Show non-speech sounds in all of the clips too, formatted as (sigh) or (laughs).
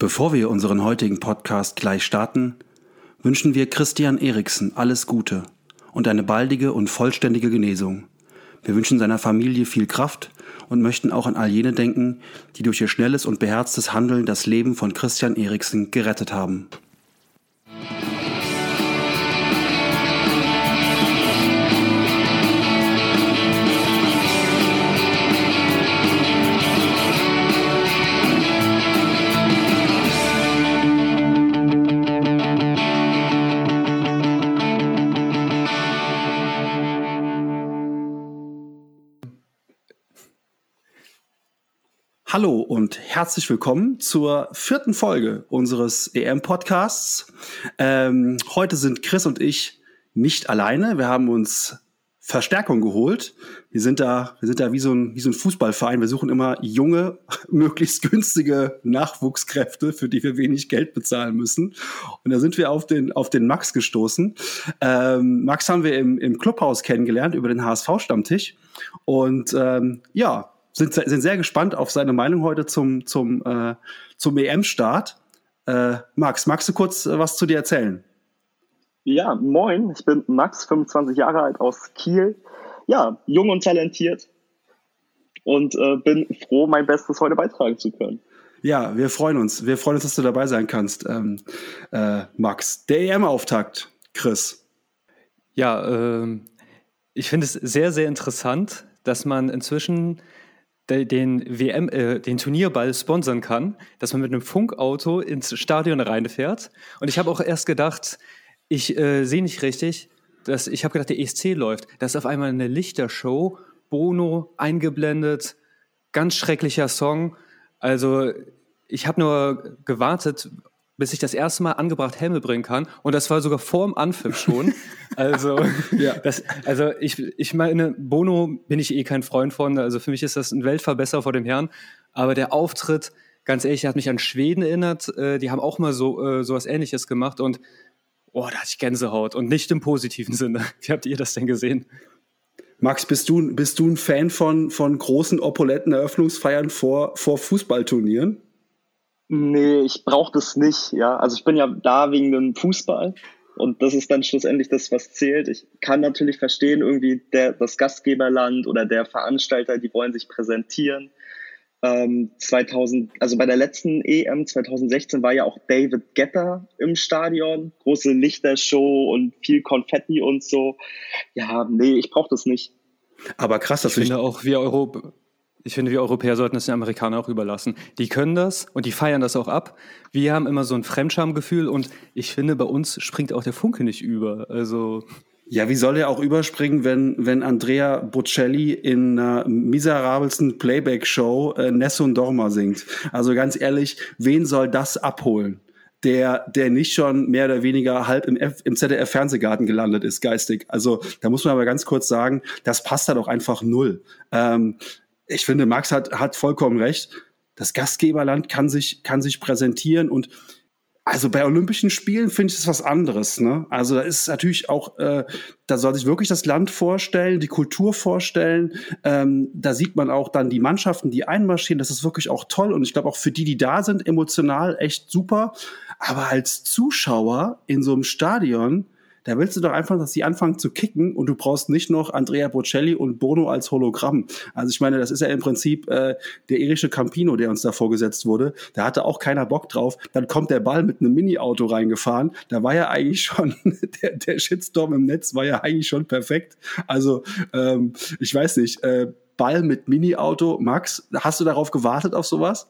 Bevor wir unseren heutigen Podcast gleich starten, wünschen wir Christian Eriksen alles Gute und eine baldige und vollständige Genesung. Wir wünschen seiner Familie viel Kraft und möchten auch an all jene denken, die durch ihr schnelles und beherztes Handeln das Leben von Christian Eriksen gerettet haben. Hallo und herzlich willkommen zur vierten Folge unseres EM-Podcasts. Ähm, heute sind Chris und ich nicht alleine. Wir haben uns Verstärkung geholt. Wir sind da, wir sind da wie so ein, wie so ein Fußballverein. Wir suchen immer junge, (laughs) möglichst günstige Nachwuchskräfte, für die wir wenig Geld bezahlen müssen. Und da sind wir auf den, auf den Max gestoßen. Ähm, Max haben wir im, im Clubhaus kennengelernt über den HSV-Stammtisch. Und ähm, ja, sind, sind sehr gespannt auf seine Meinung heute zum, zum, äh, zum EM-Start. Äh, Max, magst du kurz äh, was zu dir erzählen? Ja, moin, ich bin Max, 25 Jahre alt aus Kiel. Ja, jung und talentiert und äh, bin froh, mein Bestes heute beitragen zu können. Ja, wir freuen uns. Wir freuen uns, dass du dabei sein kannst, ähm, äh, Max. Der EM-Auftakt, Chris. Ja, ähm, ich finde es sehr, sehr interessant, dass man inzwischen den WM, äh, den Turnierball sponsern kann, dass man mit einem Funkauto ins Stadion reinfährt. Und ich habe auch erst gedacht, ich äh, sehe nicht richtig, dass ich habe gedacht, der ESC läuft. Da ist auf einmal eine Lichtershow, Bono eingeblendet, ganz schrecklicher Song. Also ich habe nur gewartet, bis ich das erste Mal angebracht Helme bringen kann. Und das war sogar vor dem Anpfiff schon. (laughs) Also, (laughs) ja. das, also ich, ich meine, Bono bin ich eh kein Freund von. Also für mich ist das ein Weltverbesserer vor dem Herrn. Aber der Auftritt, ganz ehrlich, hat mich an Schweden erinnert. Äh, die haben auch mal so äh, sowas ähnliches gemacht. Und oh, da hatte ich Gänsehaut. Und nicht im positiven Sinne. (laughs) Wie habt ihr das denn gesehen? Max, bist du, bist du ein Fan von, von großen, opulenten Eröffnungsfeiern vor, vor Fußballturnieren? Nee, ich brauche das nicht, ja. Also ich bin ja da wegen dem Fußball und das ist dann schlussendlich das, was zählt. Ich kann natürlich verstehen, irgendwie der, das Gastgeberland oder der Veranstalter, die wollen sich präsentieren. Ähm, 2000, also bei der letzten EM 2016 war ja auch David Getter im Stadion, große Lichtershow und viel Konfetti und so. Ja, nee, ich brauche das nicht. Aber krass, dass ich finde auch wir Europa ich finde, wir Europäer sollten es den Amerikanern auch überlassen. Die können das und die feiern das auch ab. Wir haben immer so ein Fremdschamgefühl und ich finde, bei uns springt auch der Funke nicht über. Also. Ja, wie soll er auch überspringen, wenn, wenn Andrea Bocelli in einer miserabelsten Playback-Show äh, Nessun Dorma singt? Also ganz ehrlich, wen soll das abholen? der, der nicht schon mehr oder weniger halb im, F im ZDF-Fernsehgarten gelandet ist, geistig. Also da muss man aber ganz kurz sagen, das passt da doch einfach null. Ähm, ich finde, Max hat, hat vollkommen recht. Das Gastgeberland kann sich, kann sich präsentieren und also bei Olympischen Spielen finde ich das was anderes. Ne? Also da ist natürlich auch, äh, da soll sich wirklich das Land vorstellen, die Kultur vorstellen. Ähm, da sieht man auch dann die Mannschaften, die einmarschieren. Das ist wirklich auch toll und ich glaube auch für die, die da sind, emotional echt super. Aber als Zuschauer in so einem Stadion, da willst du doch einfach, dass sie anfangen zu kicken und du brauchst nicht noch Andrea Bocelli und Bono als Hologramm. Also ich meine, das ist ja im Prinzip äh, der irische Campino, der uns da vorgesetzt wurde. Da hatte auch keiner Bock drauf. Dann kommt der Ball mit einem Mini-Auto reingefahren. Da war ja eigentlich schon, (laughs) der, der Shitstorm im Netz war ja eigentlich schon perfekt. Also ähm, ich weiß nicht, äh, Ball mit Mini-Auto. Max, hast du darauf gewartet auf sowas?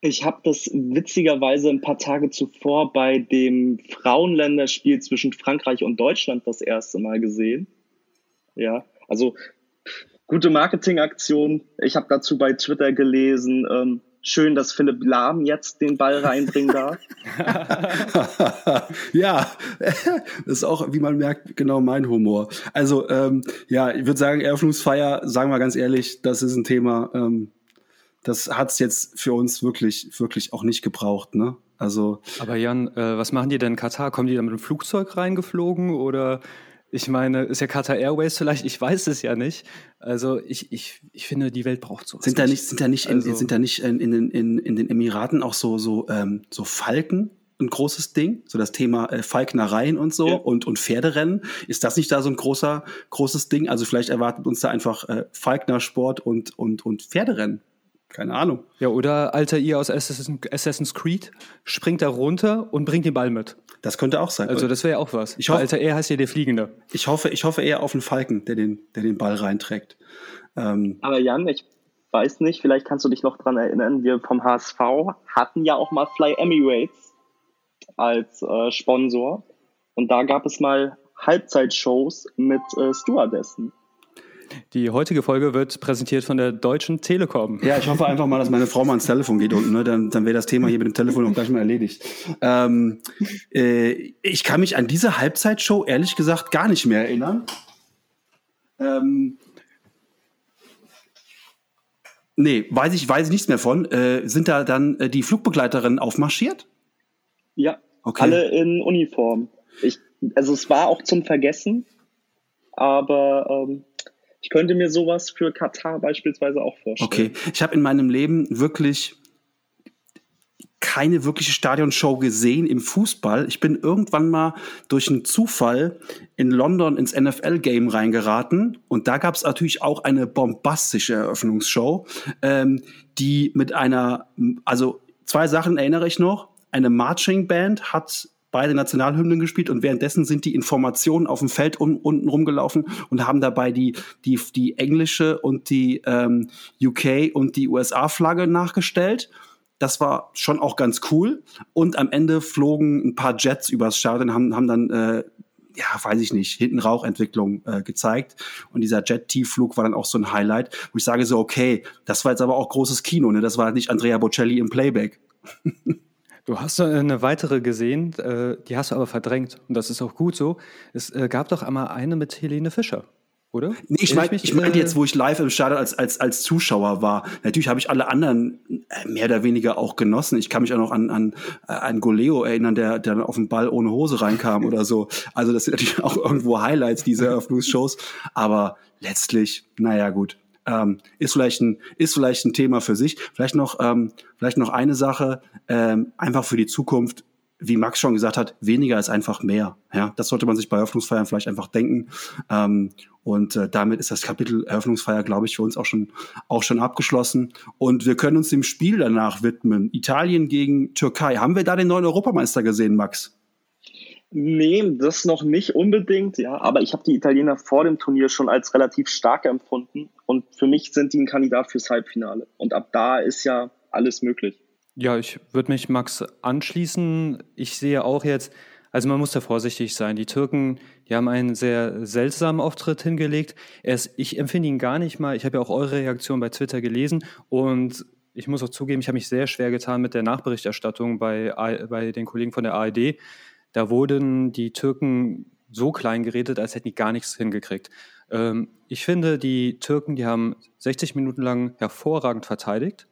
Ich habe das witzigerweise ein paar Tage zuvor bei dem Frauenländerspiel zwischen Frankreich und Deutschland das erste Mal gesehen. Ja, also gute Marketingaktion. Ich habe dazu bei Twitter gelesen, ähm, schön, dass Philipp Lahm jetzt den Ball reinbringen darf. (laughs) ja, das ist auch, wie man merkt, genau mein Humor. Also ähm, ja, ich würde sagen, Eröffnungsfeier, sagen wir ganz ehrlich, das ist ein Thema. Ähm, das hat es jetzt für uns wirklich, wirklich auch nicht gebraucht, ne? Also. Aber Jan, äh, was machen die denn in Katar? Kommen die da mit dem Flugzeug reingeflogen oder Ich meine, ist ja Qatar Airways vielleicht, ich weiß es ja nicht. Also ich, ich, ich finde, die Welt braucht so. Sind da nicht, sind da nicht, also, in, sind da nicht in, in, in, in den Emiraten auch so, so, ähm, so Falken ein großes Ding, so das Thema äh, Falknereien und so ja. und, und Pferderennen. Ist das nicht da so ein großer, großes Ding? Also vielleicht erwartet uns da einfach äh, Falknersport und, und, und Pferderennen. Keine Ahnung. Ja, oder Alter ihr aus Assassin's Creed springt da runter und bringt den Ball mit. Das könnte auch sein. Also das wäre ja auch was. Ich hoffe, Alter er heißt ja der Fliegende. Ich hoffe, ich hoffe eher auf einen Falken, der den, der den Ball reinträgt. Ähm, Aber Jan, ich weiß nicht, vielleicht kannst du dich noch dran erinnern, wir vom HSV hatten ja auch mal Fly Emirates als äh, Sponsor. Und da gab es mal Halbzeitshows mit äh, Stewardessen. Die heutige Folge wird präsentiert von der Deutschen Telekom. Ja, ich hoffe einfach mal, dass meine Frau mal ans Telefon geht unten, ne? dann, dann wäre das Thema hier mit dem Telefon auch gleich mal erledigt. Ähm, äh, ich kann mich an diese Halbzeitshow ehrlich gesagt gar nicht mehr erinnern. Ähm, nee, weiß ich, weiß ich nichts mehr von. Äh, sind da dann äh, die Flugbegleiterinnen aufmarschiert? Ja, okay. alle in Uniform. Ich, also es war auch zum Vergessen, aber ähm, ich könnte mir sowas für Katar beispielsweise auch vorstellen. Okay, ich habe in meinem Leben wirklich keine wirkliche Stadionshow gesehen im Fußball. Ich bin irgendwann mal durch einen Zufall in London ins NFL-Game reingeraten und da gab es natürlich auch eine bombastische Eröffnungsshow, ähm, die mit einer, also zwei Sachen erinnere ich noch eine Marching Band hat beide Nationalhymnen gespielt und währenddessen sind die Informationen auf dem Feld un unten rumgelaufen und haben dabei die, die, die englische und die ähm, UK und die USA-Flagge nachgestellt. Das war schon auch ganz cool. Und am Ende flogen ein paar Jets übers Stadion, haben, haben dann, äh, ja, weiß ich nicht, hinten Rauchentwicklung äh, gezeigt. Und dieser Jet-Tiefflug war dann auch so ein Highlight, wo ich sage so, okay, das war jetzt aber auch großes Kino, ne? Das war nicht Andrea Bocelli im Playback. (laughs) Du hast eine weitere gesehen, äh, die hast du aber verdrängt. Und das ist auch gut so. Es äh, gab doch einmal eine mit Helene Fischer, oder? Nee, ich meine ich mein jetzt, wo ich live im Stadion als, als, als Zuschauer war. Natürlich habe ich alle anderen äh, mehr oder weniger auch genossen. Ich kann mich auch noch an, an, an Goleo erinnern, der, der auf den Ball ohne Hose reinkam oder so. Also das sind natürlich auch irgendwo Highlights, diese (laughs) Eröffnungsshows. Aber letztlich, naja, gut ähm, ist vielleicht ein ist vielleicht ein Thema für sich. Vielleicht noch ähm, vielleicht noch eine Sache ähm, einfach für die Zukunft. Wie Max schon gesagt hat, weniger ist einfach mehr. Ja, das sollte man sich bei Eröffnungsfeiern vielleicht einfach denken. Ähm, und äh, damit ist das Kapitel Eröffnungsfeier, glaube ich, für uns auch schon auch schon abgeschlossen. Und wir können uns dem Spiel danach widmen. Italien gegen Türkei. Haben wir da den neuen Europameister gesehen, Max? Nee, das noch nicht unbedingt, ja. Aber ich habe die Italiener vor dem Turnier schon als relativ stark empfunden. Und für mich sind die ein Kandidat fürs Halbfinale. Und ab da ist ja alles möglich. Ja, ich würde mich Max anschließen. Ich sehe auch jetzt, also man muss da vorsichtig sein. Die Türken, die haben einen sehr seltsamen Auftritt hingelegt. Erst, ich empfinde ihn gar nicht mal. Ich habe ja auch eure Reaktion bei Twitter gelesen und ich muss auch zugeben, ich habe mich sehr schwer getan mit der Nachberichterstattung bei, bei den Kollegen von der ARD. Da wurden die Türken so klein geredet, als hätten die gar nichts hingekriegt. Ähm, ich finde, die Türken, die haben 60 Minuten lang hervorragend verteidigt.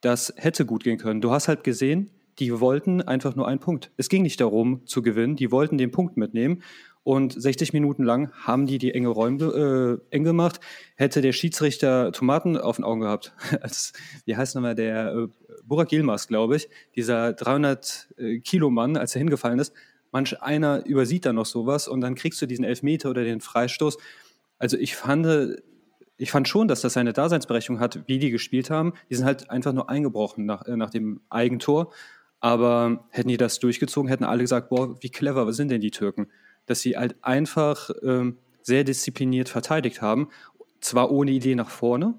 Das hätte gut gehen können. Du hast halt gesehen, die wollten einfach nur einen Punkt. Es ging nicht darum zu gewinnen, die wollten den Punkt mitnehmen. Und 60 Minuten lang haben die die enge Räume äh, eng gemacht. Hätte der Schiedsrichter Tomaten auf den Augen gehabt, (laughs) als, wie heißt nochmal der äh, Burak Yilmaz, glaube ich, dieser 300 äh, Kilo Mann, als er hingefallen ist, manch einer übersieht da noch sowas und dann kriegst du diesen Elfmeter oder den Freistoß. Also ich fand, ich fand schon, dass das seine Daseinsberechtigung hat, wie die gespielt haben. Die sind halt einfach nur eingebrochen nach, äh, nach dem Eigentor. Aber hätten die das durchgezogen, hätten alle gesagt, boah, wie clever, was sind denn die Türken? Dass sie halt einfach ähm, sehr diszipliniert verteidigt haben, zwar ohne Idee nach vorne.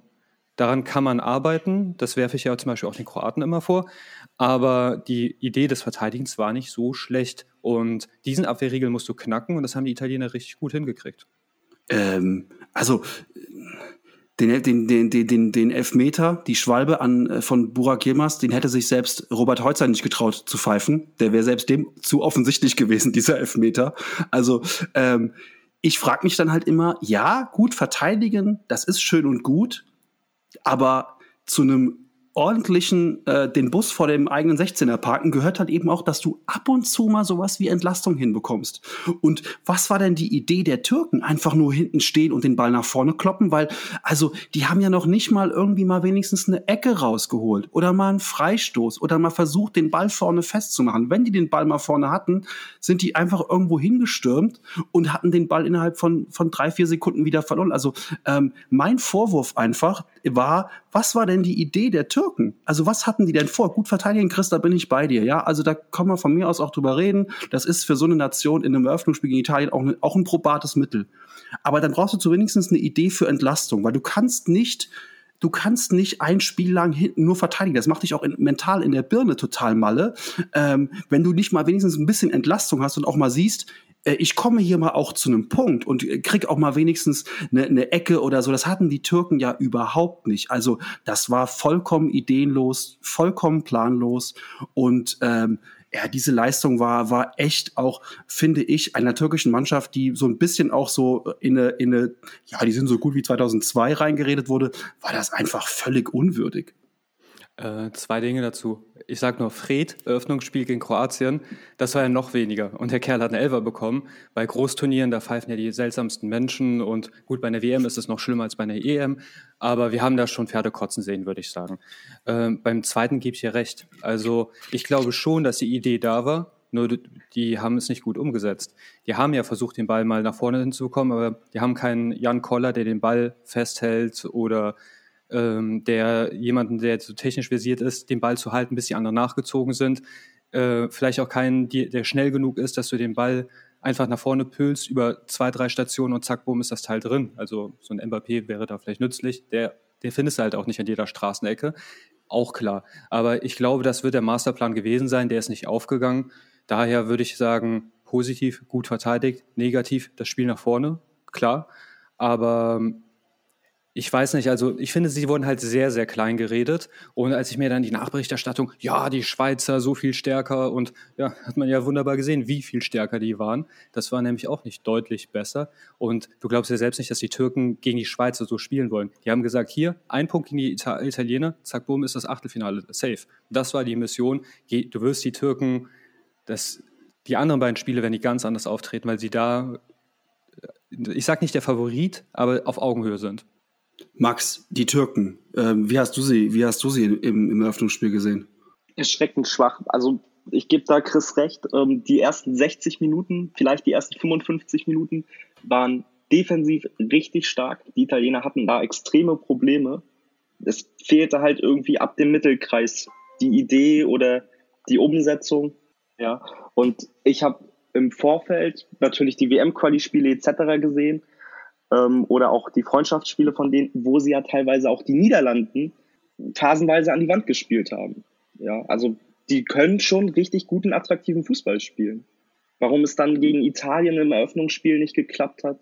Daran kann man arbeiten, das werfe ich ja zum Beispiel auch den Kroaten immer vor. Aber die Idee des Verteidigens war nicht so schlecht. Und diesen Abwehrriegel musst du knacken und das haben die Italiener richtig gut hingekriegt. Ähm, also den, den, den, den, den Elfmeter, die Schwalbe an, äh, von Burak Yilmaz, den hätte sich selbst Robert Heutzer nicht getraut zu pfeifen. Der wäre selbst dem zu offensichtlich gewesen, (laughs) dieser Elfmeter. Also ähm, ich frage mich dann halt immer, ja, gut verteidigen, das ist schön und gut, aber zu einem ordentlichen äh, den Bus vor dem eigenen 16er parken gehört halt eben auch, dass du ab und zu mal sowas wie Entlastung hinbekommst. Und was war denn die Idee der Türken? Einfach nur hinten stehen und den Ball nach vorne kloppen, weil also die haben ja noch nicht mal irgendwie mal wenigstens eine Ecke rausgeholt oder mal einen Freistoß oder mal versucht den Ball vorne festzumachen. Wenn die den Ball mal vorne hatten, sind die einfach irgendwo hingestürmt und hatten den Ball innerhalb von von drei vier Sekunden wieder verloren. Also ähm, mein Vorwurf einfach war, was war denn die Idee der Türken? Also was hatten die denn vor? Gut verteidigen, Chris, da bin ich bei dir. Ja, also da kann man von mir aus auch drüber reden. Das ist für so eine Nation in einem Eröffnungsspiel gegen Italien auch, ne, auch ein probates Mittel. Aber dann brauchst du zumindest eine Idee für Entlastung, weil du kannst nicht du kannst nicht ein Spiel lang hinten nur verteidigen. Das macht dich auch in, mental in der Birne total malle. Ähm, wenn du nicht mal wenigstens ein bisschen Entlastung hast und auch mal siehst, ich komme hier mal auch zu einem Punkt und krieg auch mal wenigstens eine, eine Ecke oder so. Das hatten die Türken ja überhaupt nicht. Also das war vollkommen ideenlos, vollkommen planlos und ähm, ja, diese Leistung war, war echt auch, finde ich, einer türkischen Mannschaft, die so ein bisschen auch so in eine, in eine, ja, die sind so gut wie 2002 reingeredet wurde, war das einfach völlig unwürdig. Äh, zwei Dinge dazu. Ich sage nur Fred, Eröffnungsspiel gegen Kroatien, das war ja noch weniger. Und der Kerl hat einen Elfer bekommen. Bei Großturnieren, da pfeifen ja die seltsamsten Menschen. Und gut, bei einer WM ist es noch schlimmer als bei einer EM. Aber wir haben da schon Pferde kotzen sehen, würde ich sagen. Äh, beim zweiten gebe ich dir recht. Also ich glaube schon, dass die Idee da war. Nur die haben es nicht gut umgesetzt. Die haben ja versucht, den Ball mal nach vorne hinzubekommen, aber die haben keinen Jan Koller, der den Ball festhält oder ähm, der jemanden, der so technisch versiert ist, den Ball zu halten, bis die anderen nachgezogen sind. Äh, vielleicht auch keinen, die, der schnell genug ist, dass du den Ball einfach nach vorne pülst über zwei, drei Stationen und zack, bumm, ist das Teil drin. Also so ein Mbappé wäre da vielleicht nützlich. Der, der findest du halt auch nicht an jeder Straßenecke. Auch klar. Aber ich glaube, das wird der Masterplan gewesen sein. Der ist nicht aufgegangen. Daher würde ich sagen, positiv, gut verteidigt, negativ, das Spiel nach vorne, klar. Aber ich weiß nicht, also ich finde, sie wurden halt sehr, sehr klein geredet. Und als ich mir dann die Nachberichterstattung, ja, die Schweizer so viel stärker und ja, hat man ja wunderbar gesehen, wie viel stärker die waren. Das war nämlich auch nicht deutlich besser. Und du glaubst ja selbst nicht, dass die Türken gegen die Schweizer so spielen wollen. Die haben gesagt, hier, ein Punkt gegen die Italiener, zack, boom, ist das Achtelfinale safe. Das war die Mission. Du wirst die Türken, das, die anderen beiden Spiele werden die ganz anders auftreten, weil sie da, ich sag nicht der Favorit, aber auf Augenhöhe sind. Max, die Türken, ähm, wie hast du sie, wie hast du sie im, im Eröffnungsspiel gesehen? Erschreckend schwach. Also ich gebe da Chris recht. Ähm, die ersten 60 Minuten, vielleicht die ersten 55 Minuten waren defensiv richtig stark. Die Italiener hatten da extreme Probleme. Es fehlte halt irgendwie ab dem Mittelkreis die Idee oder die Umsetzung. Ja, und ich habe im Vorfeld natürlich die WM-Quali-Spiele etc. gesehen ähm, oder auch die Freundschaftsspiele von denen, wo sie ja teilweise auch die Niederlanden phasenweise an die Wand gespielt haben. Ja, also die können schon richtig guten, attraktiven Fußball spielen. Warum es dann gegen Italien im Eröffnungsspiel nicht geklappt hat,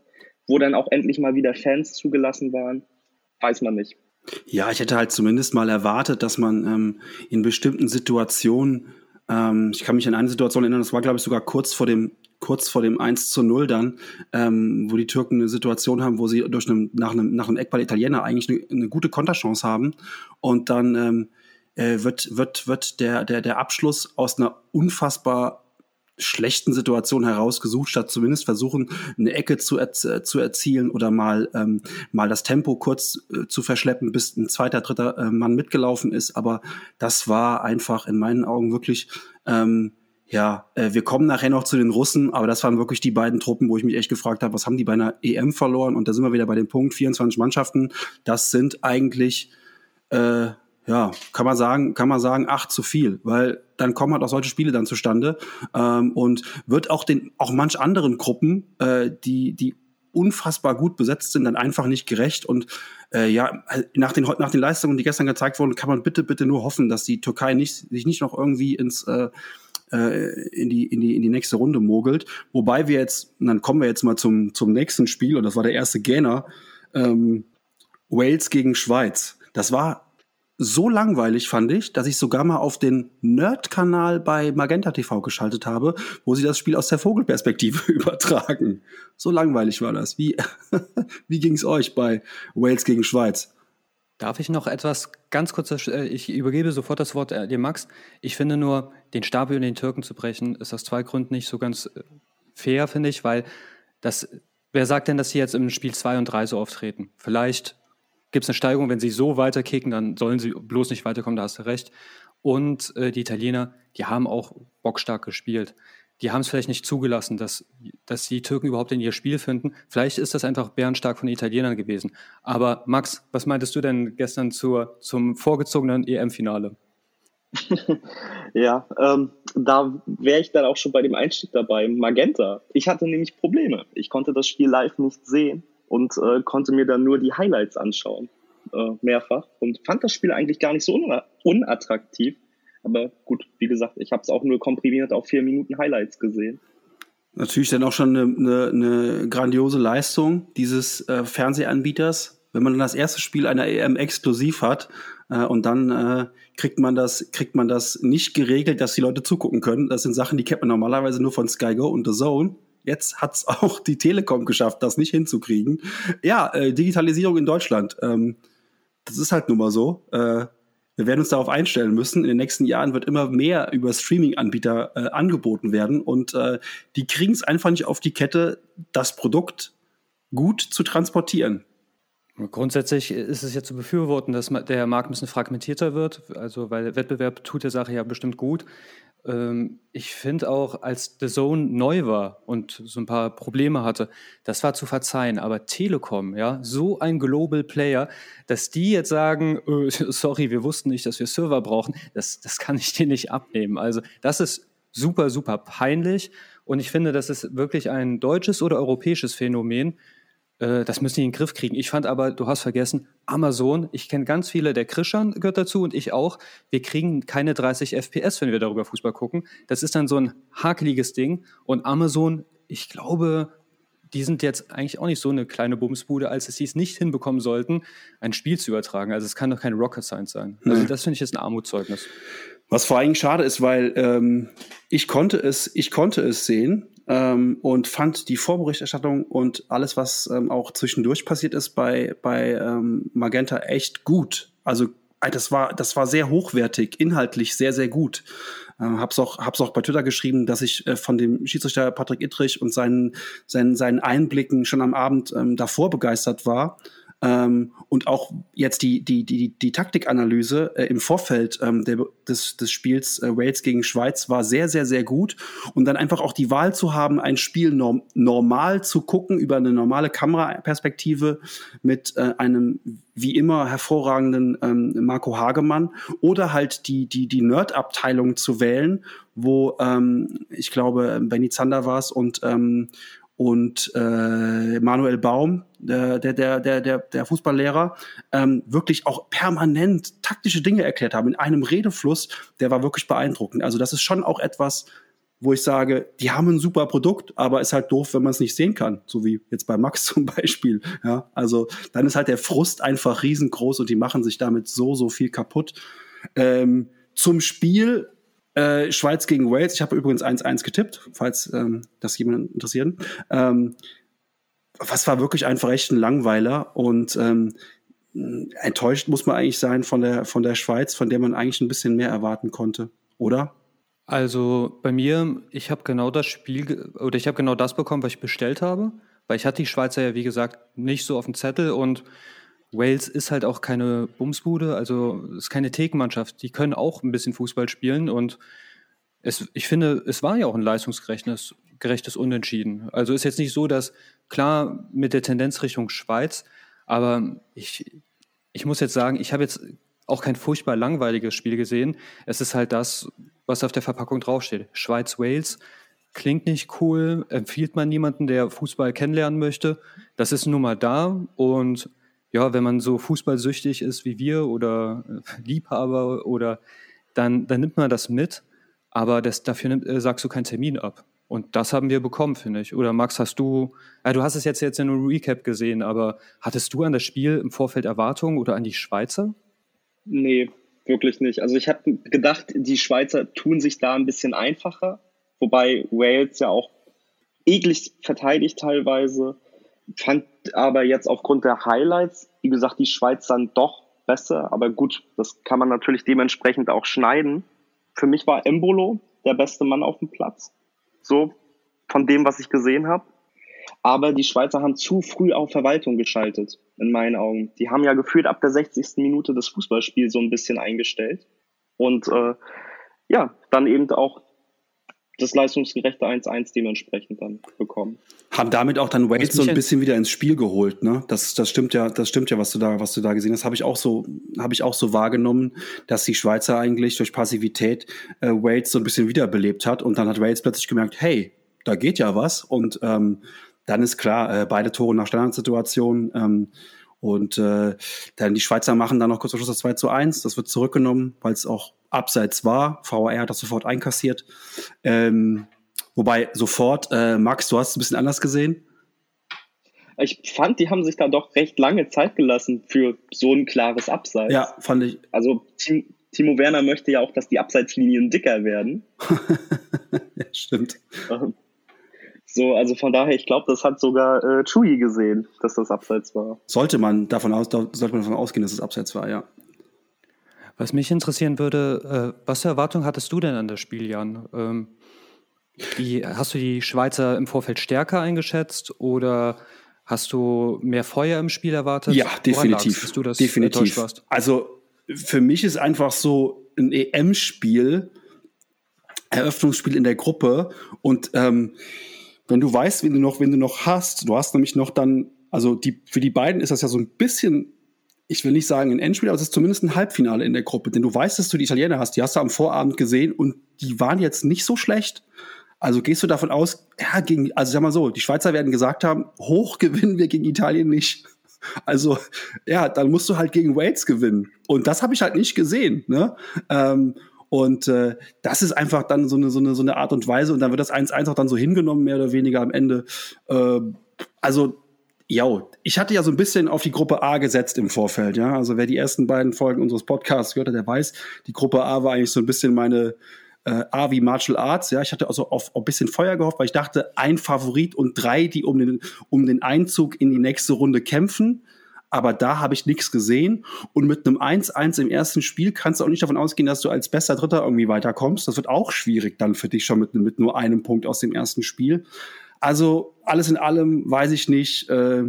wo dann auch endlich mal wieder Fans zugelassen waren, weiß man nicht. Ja, ich hätte halt zumindest mal erwartet, dass man ähm, in bestimmten Situationen, ähm, ich kann mich an eine Situation erinnern, das war glaube ich sogar kurz vor dem kurz vor dem 1 zu 0 dann, ähm, wo die Türken eine Situation haben, wo sie durch einen, nach einem, nach einem Eckball Italiener eigentlich eine, eine gute Konterchance haben. Und dann ähm, äh, wird, wird, wird der, der, der Abschluss aus einer unfassbar schlechten Situation herausgesucht, statt zumindest versuchen, eine Ecke zu, erz zu erzielen oder mal, ähm, mal das Tempo kurz äh, zu verschleppen, bis ein zweiter, dritter äh, Mann mitgelaufen ist. Aber das war einfach in meinen Augen wirklich ähm, ja, äh, wir kommen nachher noch zu den Russen, aber das waren wirklich die beiden Truppen, wo ich mich echt gefragt habe, was haben die bei einer EM verloren? Und da sind wir wieder bei dem Punkt, 24 Mannschaften, das sind eigentlich, äh, ja, kann man sagen, kann man sagen, acht zu viel, weil dann kommen halt auch solche Spiele dann zustande ähm, und wird auch den, auch manch anderen Gruppen, äh, die, die unfassbar gut besetzt sind, dann einfach nicht gerecht. Und äh, ja, nach den, nach den Leistungen, die gestern gezeigt wurden, kann man bitte, bitte nur hoffen, dass die Türkei nicht, sich nicht noch irgendwie ins äh, äh, in, die, in, die, in die nächste Runde mogelt. Wobei wir jetzt, und dann kommen wir jetzt mal zum, zum nächsten Spiel, und das war der erste Gähner, ähm, Wales gegen Schweiz. Das war so langweilig, fand ich, dass ich sogar mal auf den Nerd-Kanal bei Magenta TV geschaltet habe, wo sie das Spiel aus der Vogelperspektive (laughs) übertragen. So langweilig war das. Wie, (laughs) wie ging es euch bei Wales gegen Schweiz? Darf ich noch etwas ganz kurz, äh, ich übergebe sofort das Wort äh, dir, Max. Ich finde nur, den Stab über den Türken zu brechen, ist aus zwei Gründen nicht so ganz äh, fair, finde ich, weil das, wer sagt denn, dass sie jetzt im Spiel 2 und 3 so auftreten? Vielleicht gibt es eine Steigerung, wenn sie so weiterkicken, dann sollen sie bloß nicht weiterkommen, da hast du recht. Und äh, die Italiener, die haben auch bockstark gespielt die haben es vielleicht nicht zugelassen, dass, dass die Türken überhaupt in ihr Spiel finden. Vielleicht ist das einfach bärenstark von Italienern gewesen. Aber Max, was meintest du denn gestern zur, zum vorgezogenen EM-Finale? (laughs) ja, ähm, da wäre ich dann auch schon bei dem Einstieg dabei. Magenta. Ich hatte nämlich Probleme. Ich konnte das Spiel live nicht sehen und äh, konnte mir dann nur die Highlights anschauen. Äh, mehrfach. Und fand das Spiel eigentlich gar nicht so unattraktiv aber gut, wie gesagt, ich habe es auch nur komprimiert auf vier Minuten Highlights gesehen. Natürlich dann auch schon eine, eine, eine grandiose Leistung dieses äh, Fernsehanbieters, wenn man dann das erste Spiel einer EM exklusiv hat äh, und dann äh, kriegt man das kriegt man das nicht geregelt, dass die Leute zugucken können. Das sind Sachen, die kennt man normalerweise nur von Sky Go und The Zone. Jetzt hat's (laughs) auch die Telekom geschafft, das nicht hinzukriegen. Ja, äh, Digitalisierung in Deutschland. Ähm, das ist halt nun mal so. Äh, wir werden uns darauf einstellen müssen. In den nächsten Jahren wird immer mehr über Streaming-Anbieter äh, angeboten werden und äh, die kriegen es einfach nicht auf die Kette, das Produkt gut zu transportieren. Grundsätzlich ist es ja zu befürworten, dass der Markt ein bisschen fragmentierter wird, also weil Wettbewerb tut der Sache ja bestimmt gut. Ähm, ich finde auch, als The Zone neu war und so ein paar Probleme hatte, das war zu verzeihen. Aber Telekom, ja, so ein Global Player, dass die jetzt sagen, äh, (laughs) sorry, wir wussten nicht, dass wir Server brauchen, das, das kann ich dir nicht abnehmen. Also das ist super, super peinlich. Und ich finde, das ist wirklich ein deutsches oder europäisches Phänomen, äh, das müssen die in den Griff kriegen. Ich fand aber, du hast vergessen, Amazon, ich kenne ganz viele, der Krischan gehört dazu und ich auch. Wir kriegen keine 30 FPS, wenn wir darüber Fußball gucken. Das ist dann so ein hakeliges Ding. Und Amazon, ich glaube, die sind jetzt eigentlich auch nicht so eine kleine Bumsbude, als dass sie es nicht hinbekommen sollten, ein Spiel zu übertragen. Also es kann doch kein Rocket Science sein. Also das finde ich jetzt ein Armutszeugnis. Was vor allem schade ist, weil ähm, ich konnte es, ich konnte es sehen ähm, und fand die Vorberichterstattung und alles, was ähm, auch zwischendurch passiert ist bei, bei ähm, Magenta echt gut. Also äh, das war, das war sehr hochwertig, inhaltlich sehr, sehr gut. Ähm, hab's auch, hab's auch bei Twitter geschrieben, dass ich äh, von dem Schiedsrichter Patrick Ittrich und seinen, seinen, seinen Einblicken schon am Abend ähm, davor begeistert war. Ähm, und auch jetzt die, die, die, die Taktikanalyse äh, im Vorfeld ähm, der, des, des Spiels äh, Wales gegen Schweiz war sehr, sehr, sehr gut. Und dann einfach auch die Wahl zu haben, ein Spiel norm normal zu gucken, über eine normale Kameraperspektive mit äh, einem wie immer hervorragenden ähm, Marco Hagemann oder halt die, die, die Nerd-Abteilung zu wählen, wo ähm, ich glaube, Benny Zander war es und, ähm, und äh, Manuel Baum, der, der, der, der, der Fußballlehrer, ähm, wirklich auch permanent taktische Dinge erklärt haben in einem Redefluss, der war wirklich beeindruckend. Also das ist schon auch etwas, wo ich sage, die haben ein super Produkt, aber ist halt doof, wenn man es nicht sehen kann, so wie jetzt bei Max (laughs) zum Beispiel. Ja, also dann ist halt der Frust einfach riesengroß und die machen sich damit so so viel kaputt. Ähm, zum Spiel äh, Schweiz gegen Wales. Ich habe übrigens 1-1 getippt, falls ähm, das jemand interessiert. Ähm, was war wirklich einfach echt ein Langweiler und ähm, enttäuscht muss man eigentlich sein von der, von der Schweiz, von der man eigentlich ein bisschen mehr erwarten konnte, oder? Also bei mir, ich habe genau das Spiel oder ich habe genau das bekommen, was ich bestellt habe, weil ich hatte die Schweizer ja wie gesagt nicht so auf dem Zettel und Wales ist halt auch keine Bumsbude, also ist keine Thekenmannschaft. Die können auch ein bisschen Fußball spielen und es, ich finde, es war ja auch ein leistungsgerechtes gerechtes Unentschieden. Also ist jetzt nicht so, dass klar mit der Tendenz Richtung Schweiz, aber ich, ich muss jetzt sagen, ich habe jetzt auch kein furchtbar langweiliges Spiel gesehen. Es ist halt das, was auf der Verpackung draufsteht. Schweiz-Wales klingt nicht cool, empfiehlt man niemanden, der Fußball kennenlernen möchte. Das ist nun mal da und ja, wenn man so fußballsüchtig ist wie wir oder äh, Liebhaber oder dann, dann nimmt man das mit, aber das, dafür nimmt, äh, sagst du keinen Termin ab. Und das haben wir bekommen, finde ich. Oder Max, hast du, äh, du hast es jetzt, jetzt in einem Recap gesehen, aber hattest du an das Spiel im Vorfeld Erwartungen oder an die Schweizer? Nee, wirklich nicht. Also ich habe gedacht, die Schweizer tun sich da ein bisschen einfacher, wobei Wales ja auch eklig verteidigt teilweise fand aber jetzt aufgrund der Highlights, wie gesagt, die Schweiz dann doch besser, aber gut, das kann man natürlich dementsprechend auch schneiden. Für mich war Embolo der beste Mann auf dem Platz. So von dem, was ich gesehen habe. Aber die Schweizer haben zu früh auf Verwaltung geschaltet, in meinen Augen. Die haben ja gefühlt ab der 60. Minute das Fußballspiel so ein bisschen eingestellt. Und äh, ja, dann eben auch das leistungsgerechte 1-1 dementsprechend dann bekommen. Haben damit auch dann Wales so ein bisschen wieder ins Spiel geholt, ne? Das, das stimmt ja, das stimmt ja, was du da, was du da gesehen hast, habe ich auch so, habe ich auch so wahrgenommen, dass die Schweizer eigentlich durch Passivität äh, Wales so ein bisschen wiederbelebt hat und dann hat Wales plötzlich gemerkt, hey, da geht ja was und ähm, dann ist klar, äh, beide Tore nach Standardsituation. Ähm, und äh, dann die Schweizer machen dann noch kurz vor Schluss das 2 zu 1. Das wird zurückgenommen, weil es auch abseits war. VAR hat das sofort einkassiert. Ähm, wobei sofort, äh, Max, du hast es ein bisschen anders gesehen. Ich fand, die haben sich da doch recht lange Zeit gelassen für so ein klares Abseits. Ja, fand ich. Also Timo Werner möchte ja auch, dass die Abseitslinien dicker werden. (laughs) ja, stimmt. So, also von daher, ich glaube, das hat sogar äh, Chewie gesehen, dass das Abseits war. Sollte man davon aus, da, sollte man davon ausgehen, dass es Abseits war, ja. Was mich interessieren würde, äh, was für Erwartungen hattest du denn an das Spiel, Jan? Ähm, die, hast du die Schweizer im Vorfeld stärker eingeschätzt oder hast du mehr Feuer im Spiel erwartet? Ja, definitiv. Dass du das definitiv. Warst? Also für mich ist einfach so ein EM-Spiel, Eröffnungsspiel in der Gruppe und ähm, wenn du weißt, wen du noch, wen du noch hast, du hast nämlich noch dann, also die, für die beiden ist das ja so ein bisschen, ich will nicht sagen ein Endspiel, aber es ist zumindest ein Halbfinale in der Gruppe, denn du weißt, dass du die Italiener hast, die hast du am Vorabend gesehen und die waren jetzt nicht so schlecht. Also gehst du davon aus, ja, gegen, also sag mal so, die Schweizer werden gesagt haben, hoch (laughs) gewinnen wir gegen Italien nicht. Also, ja, dann musst du halt gegen Wales gewinnen. Und das habe ich halt nicht gesehen. Ne? Ähm, und äh, das ist einfach dann so eine, so, eine, so eine Art und Weise. Und dann wird das 1-1 auch dann so hingenommen, mehr oder weniger am Ende. Äh, also, ja, ich hatte ja so ein bisschen auf die Gruppe A gesetzt im Vorfeld, ja. Also wer die ersten beiden Folgen unseres Podcasts gehört hat, der weiß, die Gruppe A war eigentlich so ein bisschen meine äh, A wie Martial Arts, ja. Ich hatte also auf, auf ein bisschen Feuer gehofft, weil ich dachte, ein Favorit und drei, die um den, um den Einzug in die nächste Runde kämpfen aber da habe ich nichts gesehen. Und mit einem 1-1 im ersten Spiel kannst du auch nicht davon ausgehen, dass du als bester Dritter irgendwie weiterkommst. Das wird auch schwierig dann für dich schon mit, mit nur einem Punkt aus dem ersten Spiel. Also alles in allem weiß ich nicht, äh,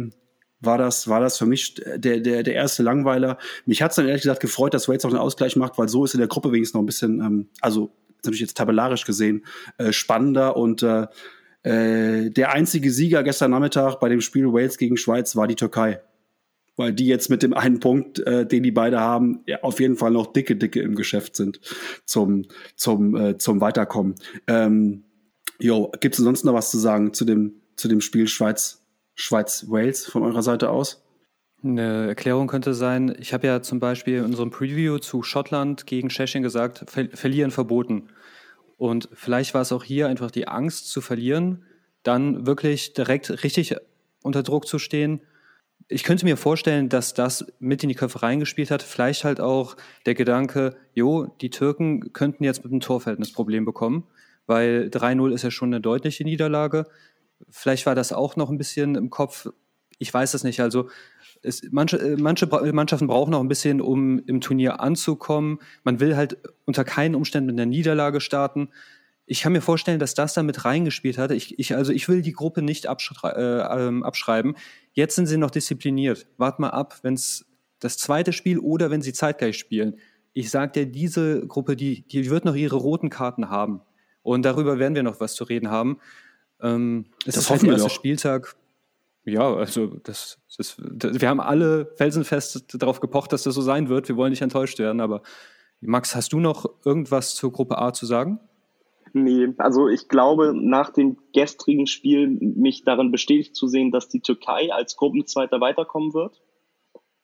war das, war das für mich der, der, der erste Langweiler. Mich hat es dann ehrlich gesagt gefreut, dass Wales auch einen Ausgleich macht, weil so ist in der Gruppe wenigstens noch ein bisschen, ähm, also natürlich jetzt tabellarisch gesehen, äh, spannender und äh, äh, der einzige Sieger gestern Nachmittag bei dem Spiel Wales gegen Schweiz war die Türkei weil die jetzt mit dem einen Punkt, äh, den die beide haben, ja, auf jeden Fall noch dicke, dicke im Geschäft sind zum, zum, äh, zum Weiterkommen. Ähm, jo, gibt es sonst noch was zu sagen zu dem, zu dem Spiel Schweiz, Schweiz-Wales von eurer Seite aus? Eine Erklärung könnte sein, ich habe ja zum Beispiel in unserem Preview zu Schottland gegen Tschechien gesagt, ver verlieren verboten. Und vielleicht war es auch hier einfach die Angst zu verlieren, dann wirklich direkt richtig unter Druck zu stehen ich könnte mir vorstellen, dass das mit in die Köpfe reingespielt hat. Vielleicht halt auch der Gedanke, jo, die Türken könnten jetzt mit dem Torverhältnis Problem bekommen, weil 3-0 ist ja schon eine deutliche Niederlage. Vielleicht war das auch noch ein bisschen im Kopf. Ich weiß es nicht. Also es, manche, äh, manche Mannschaften brauchen noch ein bisschen, um im Turnier anzukommen. Man will halt unter keinen Umständen mit einer Niederlage starten ich kann mir vorstellen, dass das da mit reingespielt hat. Ich, ich, also ich will die Gruppe nicht abschrei äh, ähm, abschreiben. Jetzt sind sie noch diszipliniert. Wart mal ab, wenn es das zweite Spiel oder wenn sie zeitgleich spielen. Ich sage dir, diese Gruppe, die, die wird noch ihre roten Karten haben. Und darüber werden wir noch was zu reden haben. Ähm, es das ist halt der erste Spieltag. Ja, also das, das, das, wir haben alle felsenfest darauf gepocht, dass das so sein wird. Wir wollen nicht enttäuscht werden. Aber Max, hast du noch irgendwas zur Gruppe A zu sagen? Nee, also ich glaube, nach dem gestrigen Spiel mich darin bestätigt zu sehen, dass die Türkei als Gruppenzweiter weiterkommen wird.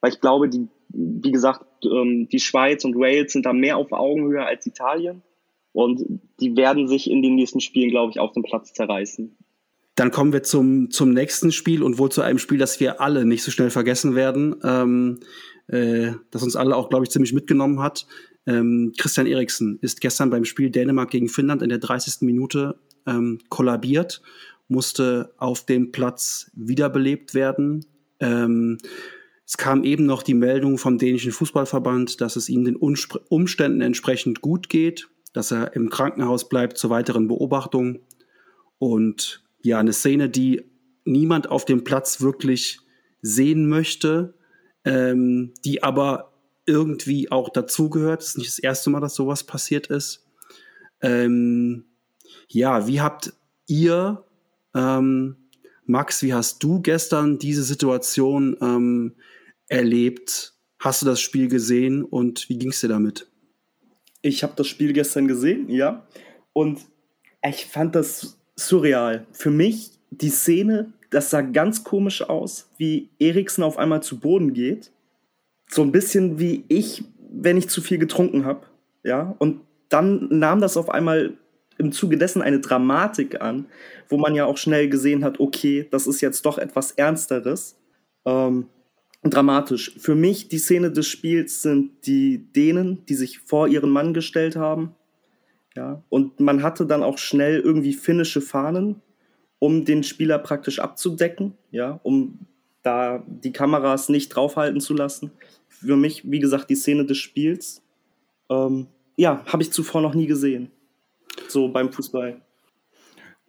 Weil ich glaube, die, wie gesagt, ähm, die Schweiz und Wales sind da mehr auf Augenhöhe als Italien. Und die werden sich in den nächsten Spielen, glaube ich, auf dem Platz zerreißen. Dann kommen wir zum, zum nächsten Spiel und wohl zu einem Spiel, das wir alle nicht so schnell vergessen werden, ähm, äh, das uns alle auch, glaube ich, ziemlich mitgenommen hat. Ähm, Christian Eriksen ist gestern beim Spiel Dänemark gegen Finnland in der 30. Minute ähm, kollabiert, musste auf dem Platz wiederbelebt werden. Ähm, Es kam eben noch die Meldung vom dänischen Fußballverband, dass es ihm den Umständen entsprechend gut geht, dass er im Krankenhaus bleibt zur weiteren Beobachtung. Und ja, eine Szene, die niemand auf dem Platz wirklich sehen möchte, ähm, die aber irgendwie auch dazugehört. Es ist nicht das erste Mal, dass sowas passiert ist. Ähm, ja, wie habt ihr, ähm, Max, wie hast du gestern diese Situation ähm, erlebt? Hast du das Spiel gesehen und wie ging es dir damit? Ich habe das Spiel gestern gesehen, ja. Und ich fand das surreal. Für mich die Szene, das sah ganz komisch aus, wie Eriksen auf einmal zu Boden geht. So ein bisschen wie ich, wenn ich zu viel getrunken habe. Ja, und dann nahm das auf einmal im Zuge dessen eine Dramatik an, wo man ja auch schnell gesehen hat, okay, das ist jetzt doch etwas Ernsteres. Ähm, dramatisch. Für mich die Szene des Spiels sind die Dänen, die sich vor ihren Mann gestellt haben. Ja, und man hatte dann auch schnell irgendwie finnische Fahnen um den Spieler praktisch abzudecken, ja, um da die Kameras nicht draufhalten zu lassen. Für mich, wie gesagt, die Szene des Spiels. Ähm, ja, habe ich zuvor noch nie gesehen. So beim Fußball.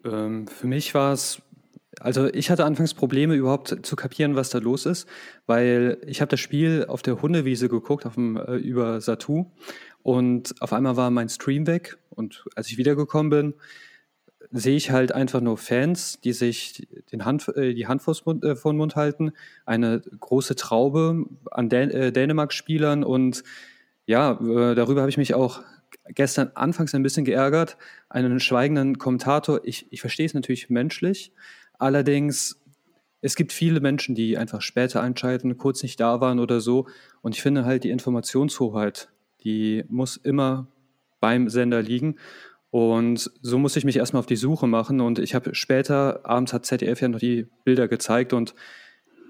Ähm, für mich war es, also ich hatte anfangs Probleme überhaupt zu kapieren, was da los ist, weil ich habe das Spiel auf der Hundewiese geguckt, auf dem, äh, über Satu und auf einmal war mein Stream weg und als ich wiedergekommen bin, sehe ich halt einfach nur Fans, die sich den Hand, äh, die Hand äh, vor den Mund halten, eine große Traube an Dän äh, Dänemark-Spielern und ja, darüber habe ich mich auch gestern anfangs ein bisschen geärgert. Einen schweigenden Kommentator, ich, ich verstehe es natürlich menschlich, allerdings es gibt viele Menschen, die einfach später einschalten, kurz nicht da waren oder so. Und ich finde halt die Informationshoheit, die muss immer beim Sender liegen. Und so musste ich mich erstmal auf die Suche machen. Und ich habe später, abends hat ZDF ja noch die Bilder gezeigt. Und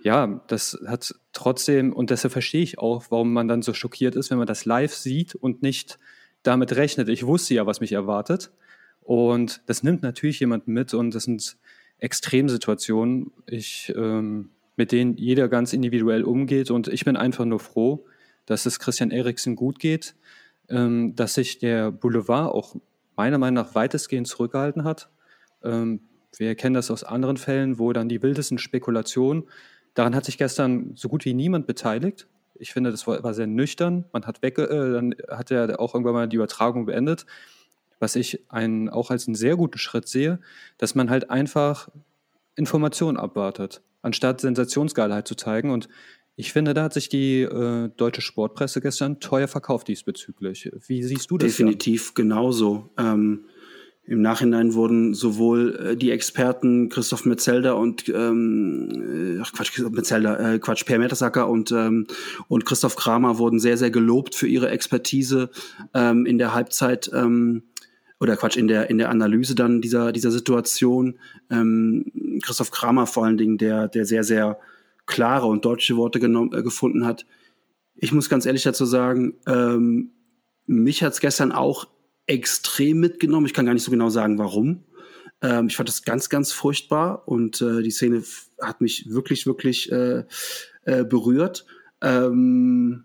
ja, das hat trotzdem, und deshalb verstehe ich auch, warum man dann so schockiert ist, wenn man das live sieht und nicht damit rechnet. Ich wusste ja, was mich erwartet. Und das nimmt natürlich jemanden mit. Und das sind Extremsituationen, ich, ähm, mit denen jeder ganz individuell umgeht. Und ich bin einfach nur froh, dass es Christian Eriksen gut geht, ähm, dass sich der Boulevard auch meiner Meinung nach weitestgehend zurückgehalten hat. Ähm, wir kennen das aus anderen Fällen, wo dann die wildesten Spekulationen, daran hat sich gestern so gut wie niemand beteiligt. Ich finde, das war, sehr nüchtern. Man hat weg, äh, dann hat er auch irgendwann mal die Übertragung beendet. Was ich einen, auch als einen sehr guten Schritt sehe, dass man halt einfach Informationen abwartet, anstatt Sensationsgeilheit zu zeigen. Und ich finde, da hat sich die äh, deutsche Sportpresse gestern teuer verkauft diesbezüglich. Wie siehst du das? Definitiv ja? genauso. Ähm, Im Nachhinein wurden sowohl äh, die Experten Christoph Metzelder und ähm, äh, ach Quatsch, Metzelder, äh, Quatsch, Per Mertesacker und, ähm, und Christoph Kramer wurden sehr, sehr gelobt für ihre Expertise ähm, in der Halbzeit. Ähm, oder Quatsch, in der, in der Analyse dann dieser, dieser Situation. Ähm, Christoph Kramer vor allen Dingen, der, der sehr, sehr klare und deutsche Worte genommen, äh, gefunden hat. Ich muss ganz ehrlich dazu sagen, ähm, mich hat es gestern auch extrem mitgenommen. Ich kann gar nicht so genau sagen, warum. Ähm, ich fand das ganz, ganz furchtbar und äh, die Szene hat mich wirklich, wirklich äh, äh, berührt. Ähm,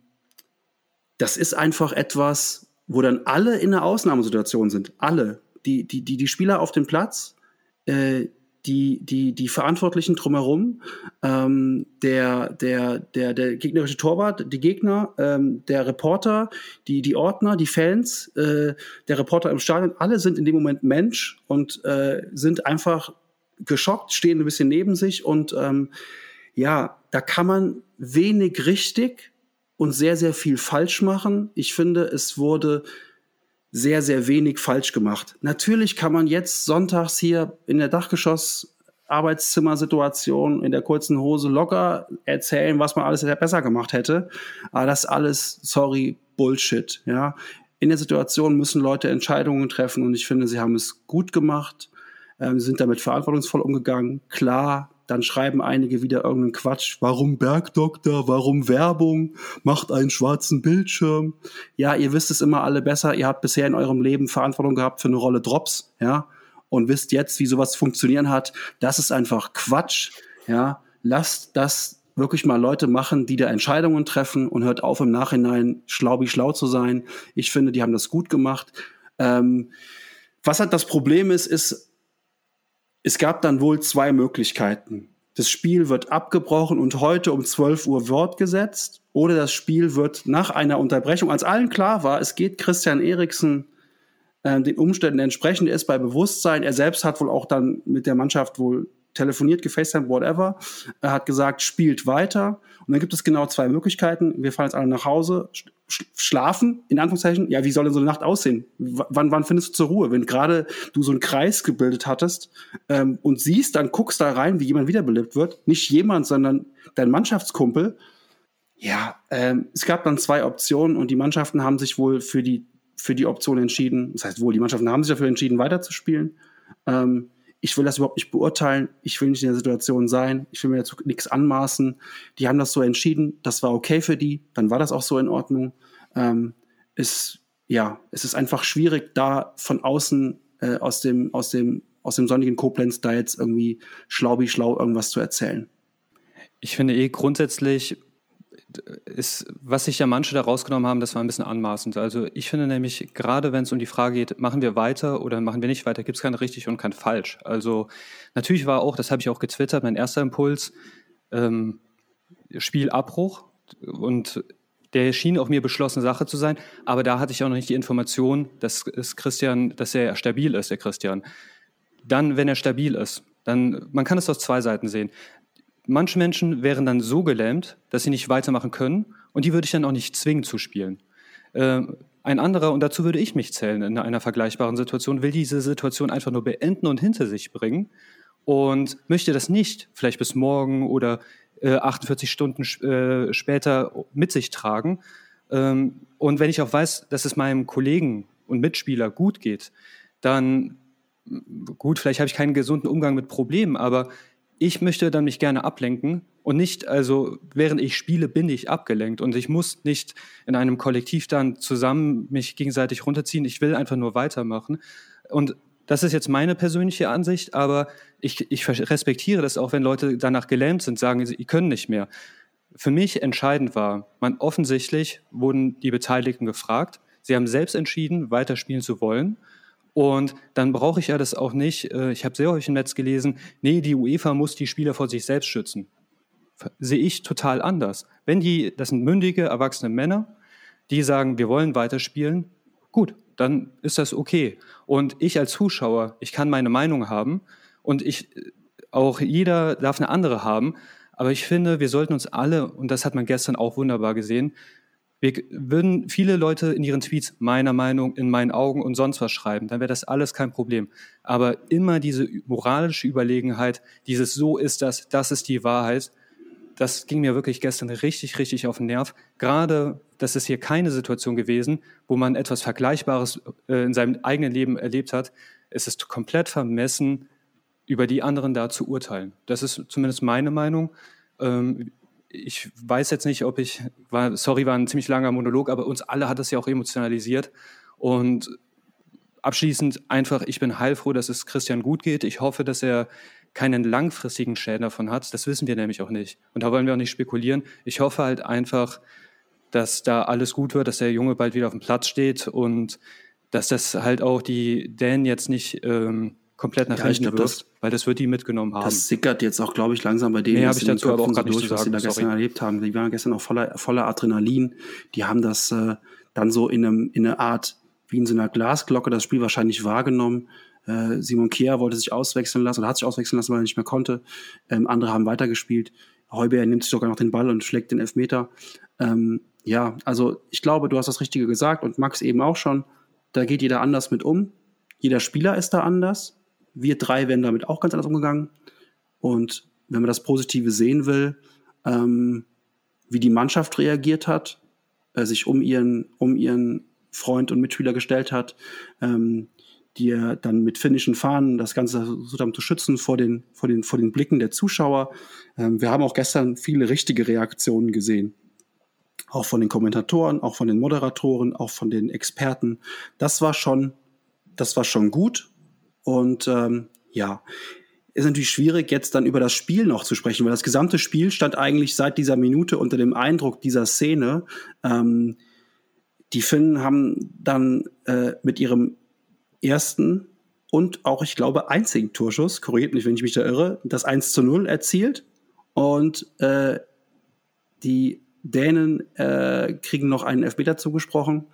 das ist einfach etwas, wo dann alle in einer Ausnahmesituation sind. Alle. Die, die, die, die Spieler auf dem Platz, äh, die, die, die Verantwortlichen drumherum, ähm, der, der, der, der gegnerische Torwart, die Gegner, ähm, der Reporter, die, die Ordner, die Fans, äh, der Reporter im Stadion, alle sind in dem Moment Mensch und äh, sind einfach geschockt, stehen ein bisschen neben sich und ähm, ja, da kann man wenig richtig und sehr, sehr viel falsch machen. Ich finde, es wurde sehr, sehr wenig falsch gemacht. Natürlich kann man jetzt sonntags hier in der Dachgeschoss Arbeitszimmersituation in der kurzen Hose locker erzählen, was man alles besser gemacht hätte. Aber das alles, sorry, Bullshit, ja. In der Situation müssen Leute Entscheidungen treffen und ich finde, sie haben es gut gemacht, ähm, sind damit verantwortungsvoll umgegangen. Klar, dann schreiben einige wieder irgendeinen Quatsch. Warum Bergdoktor? Warum Werbung? Macht einen schwarzen Bildschirm. Ja, ihr wisst es immer alle besser. Ihr habt bisher in eurem Leben Verantwortung gehabt für eine Rolle Drops, ja, und wisst jetzt, wie sowas funktionieren hat. Das ist einfach Quatsch, ja. Lasst das wirklich mal Leute machen, die da Entscheidungen treffen und hört auf im Nachhinein schlau wie schlau zu sein. Ich finde, die haben das gut gemacht. Ähm, was halt das Problem ist, ist, es gab dann wohl zwei Möglichkeiten. Das Spiel wird abgebrochen und heute um 12 Uhr fortgesetzt oder das Spiel wird nach einer Unterbrechung, als allen klar war, es geht Christian Eriksen äh, den Umständen entsprechend, er ist bei Bewusstsein, er selbst hat wohl auch dann mit der Mannschaft wohl telefoniert, gefacetimed, whatever. Er hat gesagt, spielt weiter. Und dann gibt es genau zwei Möglichkeiten. Wir fahren jetzt alle nach Hause, schlafen, in Anführungszeichen. Ja, wie soll denn so eine Nacht aussehen? W wann, wann findest du zur Ruhe? Wenn gerade du so einen Kreis gebildet hattest ähm, und siehst, dann guckst da rein, wie jemand wiederbelebt wird. Nicht jemand, sondern dein Mannschaftskumpel. Ja, ähm, es gab dann zwei Optionen und die Mannschaften haben sich wohl für die, für die Option entschieden. Das heißt wohl, die Mannschaften haben sich dafür entschieden, weiterzuspielen. Ähm, ich will das überhaupt nicht beurteilen, ich will nicht in der Situation sein, ich will mir dazu nichts anmaßen. Die haben das so entschieden, das war okay für die, dann war das auch so in Ordnung. Ähm, ist, ja, es ist einfach schwierig, da von außen äh, aus dem, aus dem, aus dem sonnigen Koblenz da jetzt irgendwie schlau wie schlau irgendwas zu erzählen. Ich finde eh grundsätzlich ist, was sich ja manche da rausgenommen haben, das war ein bisschen anmaßend. Also ich finde nämlich, gerade wenn es um die Frage geht, machen wir weiter oder machen wir nicht weiter, gibt es kein richtig und kein falsch. Also natürlich war auch, das habe ich auch getwittert, mein erster Impuls, ähm, Spielabbruch und der schien auch mir beschlossene Sache zu sein, aber da hatte ich auch noch nicht die Information, dass es Christian, dass er stabil ist, der Christian. Dann, wenn er stabil ist, dann, man kann es aus zwei Seiten sehen. Manche Menschen wären dann so gelähmt, dass sie nicht weitermachen können und die würde ich dann auch nicht zwingen zu spielen. Äh, ein anderer, und dazu würde ich mich zählen in einer vergleichbaren Situation, will diese Situation einfach nur beenden und hinter sich bringen und möchte das nicht vielleicht bis morgen oder äh, 48 Stunden äh, später mit sich tragen. Ähm, und wenn ich auch weiß, dass es meinem Kollegen und Mitspieler gut geht, dann gut, vielleicht habe ich keinen gesunden Umgang mit Problemen, aber ich möchte dann mich gerne ablenken und nicht, also während ich spiele, bin ich abgelenkt und ich muss nicht in einem Kollektiv dann zusammen mich gegenseitig runterziehen. Ich will einfach nur weitermachen. Und das ist jetzt meine persönliche Ansicht, aber ich, ich respektiere das auch, wenn Leute danach gelähmt sind, sagen, sie können nicht mehr. Für mich entscheidend war, man offensichtlich wurden die Beteiligten gefragt. Sie haben selbst entschieden, weiterspielen zu wollen. Und dann brauche ich ja das auch nicht. Äh, ich habe sehr häufig im Netz gelesen, nee, die UEFA muss die Spieler vor sich selbst schützen. Sehe ich total anders. Wenn die, das sind mündige, erwachsene Männer, die sagen, wir wollen weiterspielen, gut, dann ist das okay. Und ich als Zuschauer, ich kann meine Meinung haben und ich, auch jeder darf eine andere haben. Aber ich finde, wir sollten uns alle, und das hat man gestern auch wunderbar gesehen, wir würden viele Leute in ihren Tweets meiner Meinung, in meinen Augen und sonst was schreiben, dann wäre das alles kein Problem. Aber immer diese moralische Überlegenheit, dieses so ist das, das ist die Wahrheit, das ging mir wirklich gestern richtig, richtig auf den Nerv. Gerade, das ist hier keine Situation gewesen, wo man etwas Vergleichbares äh, in seinem eigenen Leben erlebt hat. Es ist komplett vermessen, über die anderen da zu urteilen. Das ist zumindest meine Meinung. Ich weiß jetzt nicht, ob ich, war, sorry, war ein ziemlich langer Monolog, aber uns alle hat das ja auch emotionalisiert. Und abschließend einfach, ich bin heilfroh, dass es Christian gut geht. Ich hoffe, dass er keinen langfristigen Schäden davon hat. Das wissen wir nämlich auch nicht. Und da wollen wir auch nicht spekulieren. Ich hoffe halt einfach, dass da alles gut wird, dass der Junge bald wieder auf dem Platz steht und dass das halt auch die Dan jetzt nicht ähm, komplett nach ja, hinten glaub, wirft, weil das wird die mitgenommen haben. Das sickert jetzt auch, glaube ich, langsam bei denen, nee, ich dazu aber auch so durch, was sie da Sorry. gestern erlebt haben. Die waren gestern auch voller, voller Adrenalin. Die haben das äh, dann so in, einem, in einer Art, wie in so einer Glasglocke, das Spiel wahrscheinlich wahrgenommen. Äh, Simon Kehr wollte sich auswechseln lassen oder hat sich auswechseln lassen, weil er nicht mehr konnte. Ähm, andere haben weitergespielt. Heuber nimmt sich sogar noch den Ball und schlägt den Elfmeter. Ähm, ja, also ich glaube, du hast das Richtige gesagt und Max eben auch schon. Da geht jeder anders mit um. Jeder Spieler ist da anders. Wir drei werden damit auch ganz anders umgegangen. Und wenn man das Positive sehen will, ähm, wie die Mannschaft reagiert hat, äh, sich um ihren, um ihren Freund und Mitspieler gestellt hat, ähm, die er dann mit finnischen Fahnen das Ganze sozusagen zu schützen vor den, vor den, vor den Blicken der Zuschauer. Ähm, wir haben auch gestern viele richtige Reaktionen gesehen. Auch von den Kommentatoren, auch von den Moderatoren, auch von den Experten. Das war schon, das war schon gut. Und ähm, ja, ist natürlich schwierig, jetzt dann über das Spiel noch zu sprechen, weil das gesamte Spiel stand eigentlich seit dieser Minute unter dem Eindruck dieser Szene. Ähm, die Finnen haben dann äh, mit ihrem ersten und auch, ich glaube, einzigen Torschuss, korrigiert mich, wenn ich mich da irre, das 1 zu 0 erzielt. Und äh, die Dänen äh, kriegen noch einen Elfmeter zugesprochen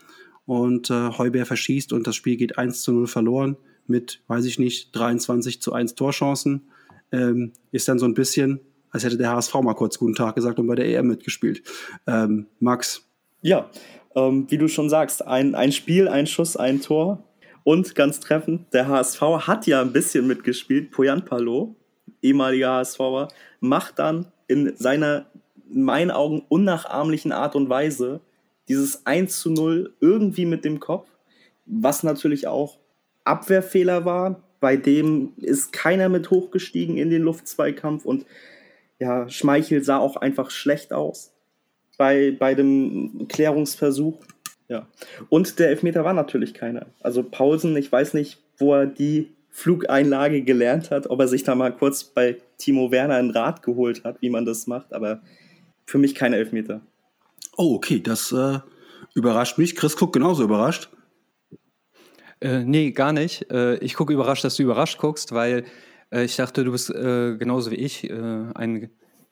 und äh, Heuber verschießt und das Spiel geht 1 zu 0 verloren mit, weiß ich nicht, 23 zu 1 Torchancen. Ähm, ist dann so ein bisschen, als hätte der HSV mal kurz guten Tag gesagt und bei der EM mitgespielt. Ähm, Max. Ja, ähm, wie du schon sagst, ein, ein Spiel, ein Schuss, ein Tor. Und ganz treffend, der HSV hat ja ein bisschen mitgespielt. Poyan Palo, ehemaliger HSVer, macht dann in seiner, in meinen Augen, unnachahmlichen Art und Weise dieses 1 zu 0 irgendwie mit dem Kopf, was natürlich auch Abwehrfehler war. Bei dem ist keiner mit hochgestiegen in den Luftzweikampf und ja, Schmeichel sah auch einfach schlecht aus bei, bei dem Klärungsversuch. Ja. Und der Elfmeter war natürlich keiner. Also Paulsen, ich weiß nicht, wo er die Flugeinlage gelernt hat, ob er sich da mal kurz bei Timo Werner einen Rat geholt hat, wie man das macht, aber für mich keine Elfmeter. Oh, okay, das äh, überrascht mich. Chris guckt genauso überrascht. Äh, nee, gar nicht. Äh, ich gucke überrascht, dass du überrascht guckst, weil äh, ich dachte, du bist äh, genauso wie ich äh, ein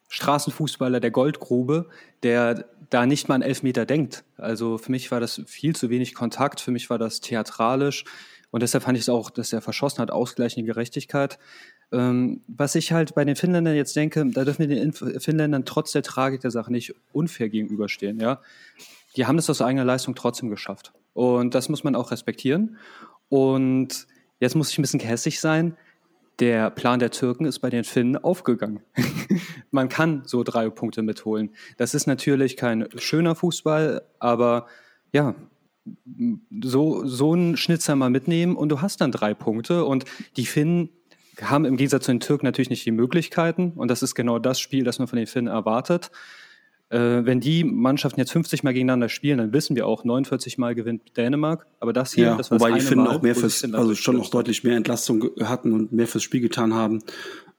Straßenfußballer der Goldgrube, der da nicht mal an Elfmeter denkt. Also für mich war das viel zu wenig Kontakt, für mich war das theatralisch und deshalb fand ich es auch, dass er verschossen hat, ausgleichende Gerechtigkeit. Ähm, was ich halt bei den Finnländern jetzt denke, da dürfen wir den Finnländern trotz der Tragik der Sache nicht unfair gegenüberstehen. Ja? Die haben es aus eigener Leistung trotzdem geschafft. Und das muss man auch respektieren. Und jetzt muss ich ein bisschen gehässig sein der Plan der Türken ist bei den Finnen aufgegangen. (laughs) Man kann so drei Punkte mitholen. Das ist natürlich kein schöner Fußball, aber ja, so, so einen Schnitzer mal mitnehmen und du hast dann drei Punkte und die Finnen haben im Gegensatz zu den Türken natürlich nicht die Möglichkeiten und das ist genau das Spiel, das man von den Finnen erwartet. Äh, wenn die Mannschaften jetzt 50 Mal gegeneinander spielen, dann wissen wir auch, 49 Mal gewinnt Dänemark. Aber das hier, ja, das war wobei das die Finnen auch mehr fürs, also schon noch deutlich mehr Entlastung hatten und mehr fürs Spiel getan haben.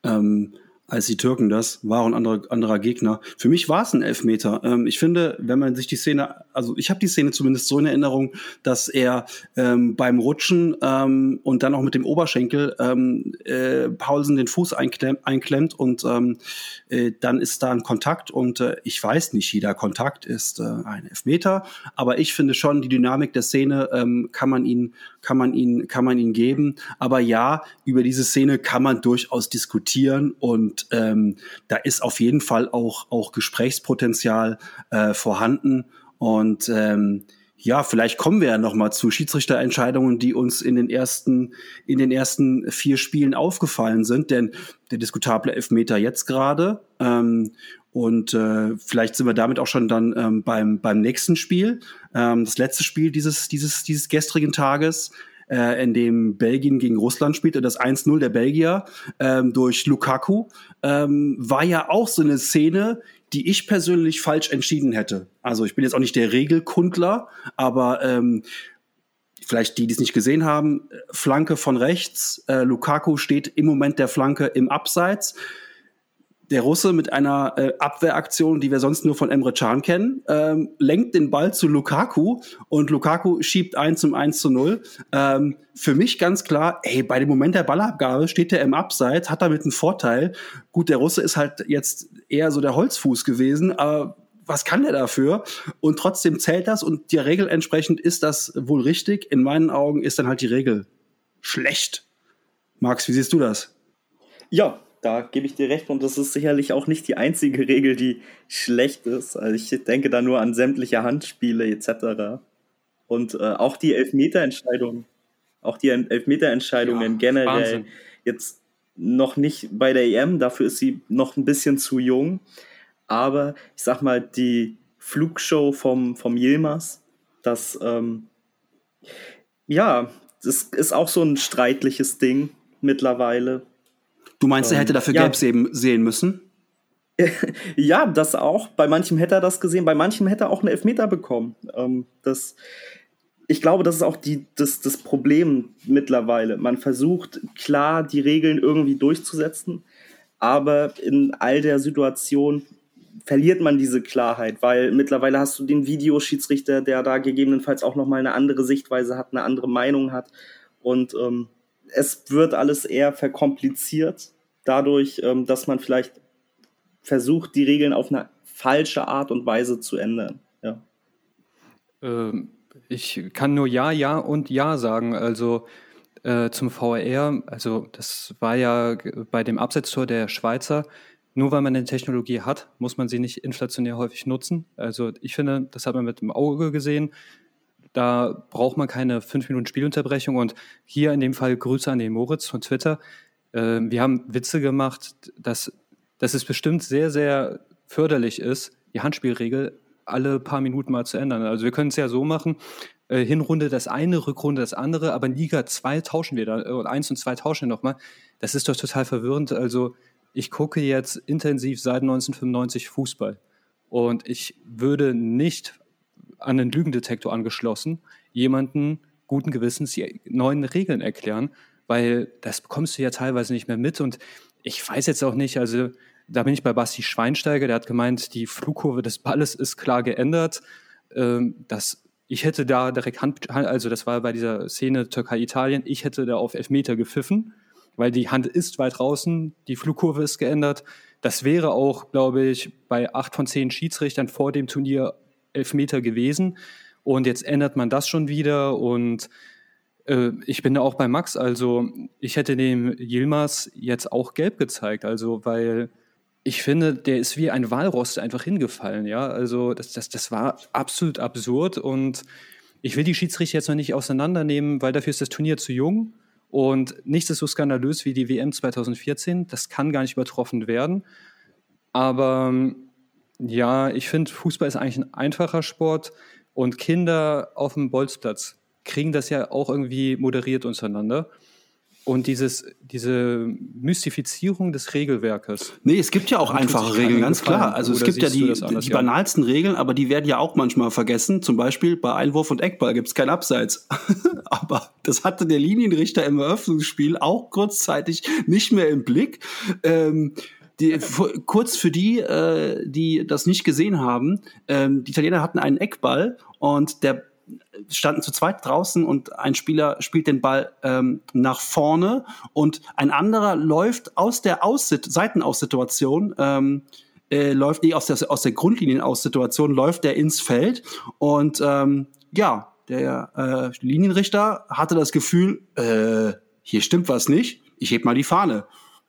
Ähm, als die Türken das, war ein anderer, anderer Gegner. Für mich war es ein Elfmeter. Ähm, ich finde, wenn man sich die Szene, also ich habe die Szene zumindest so in Erinnerung, dass er ähm, beim Rutschen ähm, und dann auch mit dem Oberschenkel ähm, äh, Paulsen den Fuß einklemmt, einklemmt und ähm, äh, dann ist da ein Kontakt und äh, ich weiß nicht, jeder Kontakt ist äh, ein Elfmeter, aber ich finde schon, die Dynamik der Szene ähm, kann man ihn, kann man ihn, kann man ihn geben. Aber ja, über diese Szene kann man durchaus diskutieren und und ähm, da ist auf jeden Fall auch, auch Gesprächspotenzial äh, vorhanden. Und ähm, ja, vielleicht kommen wir ja noch mal zu Schiedsrichterentscheidungen, die uns in den ersten in den ersten vier Spielen aufgefallen sind, denn der diskutable Elfmeter jetzt gerade ähm, und äh, vielleicht sind wir damit auch schon dann ähm, beim beim nächsten Spiel, ähm, das letzte Spiel dieses dieses dieses gestrigen Tages äh, in dem Belgien gegen Russland spielte, das 1-0 der Belgier ähm, durch Lukaku, ähm, war ja auch so eine Szene, die ich persönlich falsch entschieden hätte. Also ich bin jetzt auch nicht der Regelkundler, aber ähm, vielleicht die, die es nicht gesehen haben, Flanke von rechts, äh, Lukaku steht im Moment der Flanke im Abseits der Russe mit einer äh, Abwehraktion, die wir sonst nur von Emre Can kennen, ähm, lenkt den Ball zu Lukaku und Lukaku schiebt 1 zum 1 zu 0. Ähm, für mich ganz klar, ey, bei dem Moment der Ballabgabe steht er im Abseits, hat damit einen Vorteil. Gut, der Russe ist halt jetzt eher so der Holzfuß gewesen, aber was kann der dafür? Und trotzdem zählt das und der Regel entsprechend ist das wohl richtig. In meinen Augen ist dann halt die Regel schlecht. Max, wie siehst du das? Ja, da gebe ich dir recht und das ist sicherlich auch nicht die einzige Regel, die schlecht ist. Also ich denke da nur an sämtliche Handspiele etc. Und äh, auch die Elfmeterentscheidungen, auch die Elfmeterentscheidungen ja, generell Wahnsinn. jetzt noch nicht bei der EM, dafür ist sie noch ein bisschen zu jung. Aber ich sag mal, die Flugshow vom, vom Yilmaz, das, ähm, ja, das ist auch so ein streitliches Ding mittlerweile. Du meinst, er hätte dafür ja. gelb sehen, sehen müssen? (laughs) ja, das auch. Bei manchem hätte er das gesehen, bei manchem hätte er auch einen Elfmeter bekommen. Ähm, das ich glaube, das ist auch die, das, das Problem mittlerweile. Man versucht klar die Regeln irgendwie durchzusetzen, aber in all der Situation verliert man diese Klarheit, weil mittlerweile hast du den Videoschiedsrichter, der da gegebenenfalls auch nochmal eine andere Sichtweise hat, eine andere Meinung hat. Und ähm, es wird alles eher verkompliziert, dadurch, ähm, dass man vielleicht versucht, die Regeln auf eine falsche Art und Weise zu ändern. Ja. Ähm, ich kann nur Ja, Ja und Ja sagen. Also äh, zum VR, also das war ja bei dem Absetztor der Schweizer, nur weil man eine Technologie hat, muss man sie nicht inflationär häufig nutzen. Also ich finde, das hat man mit dem Auge gesehen. Da braucht man keine fünf Minuten Spielunterbrechung. Und hier in dem Fall Grüße an den Moritz von Twitter. Äh, wir haben Witze gemacht, dass, dass es bestimmt sehr, sehr förderlich ist, die Handspielregel alle paar Minuten mal zu ändern. Also wir können es ja so machen, äh, Hinrunde das eine, Rückrunde das andere, aber in Liga 2 tauschen wir da, äh, 1 und 2 tauschen wir nochmal. Das ist doch total verwirrend. Also ich gucke jetzt intensiv seit 1995 Fußball und ich würde nicht an den Lügendetektor angeschlossen jemanden guten Gewissens die neuen Regeln erklären, weil das bekommst du ja teilweise nicht mehr mit und ich weiß jetzt auch nicht, also da bin ich bei Basti Schweinsteiger, der hat gemeint, die Flugkurve des Balles ist klar geändert. Ähm, das, ich hätte da direkt Hand, also das war bei dieser Szene Türkei-Italien, ich hätte da auf Elfmeter gepfiffen, weil die Hand ist weit draußen, die Flugkurve ist geändert. Das wäre auch, glaube ich, bei acht von zehn Schiedsrichtern vor dem Turnier Elfmeter gewesen. Und jetzt ändert man das schon wieder und äh, ich bin da auch bei Max, also ich hätte dem Yilmaz jetzt auch gelb gezeigt, also weil ich finde, der ist wie ein Walrost einfach hingefallen, ja. Also das, das, das war absolut absurd und ich will die Schiedsrichter jetzt noch nicht auseinandernehmen, weil dafür ist das Turnier zu jung und nichts ist so skandalös wie die WM 2014. Das kann gar nicht übertroffen werden. Aber ja, ich finde, Fußball ist eigentlich ein einfacher Sport und Kinder auf dem Bolzplatz kriegen das ja auch irgendwie moderiert untereinander. Und dieses, diese Mystifizierung des Regelwerkes. Nee, es gibt ja auch einfache Regeln, ganz klar. Also es gibt ja die, die banalsten Regeln, aber die werden ja auch manchmal vergessen. Zum Beispiel bei Einwurf und Eckball gibt es kein Abseits. (laughs) aber das hatte der Linienrichter im Eröffnungsspiel auch kurzzeitig nicht mehr im Blick. Ähm, die, kurz für die, äh, die das nicht gesehen haben, ähm, die Italiener hatten einen Eckball und der standen zu zweit draußen und ein Spieler spielt den Ball ähm, nach vorne und ein anderer läuft aus der Aussit Seitenaussituation, ähm, äh, läuft nicht aus der, aus der Grundlinienaussituation, läuft der ins Feld und ähm, ja, der äh, Linienrichter hatte das Gefühl, äh, hier stimmt was nicht, ich heb mal die Fahne.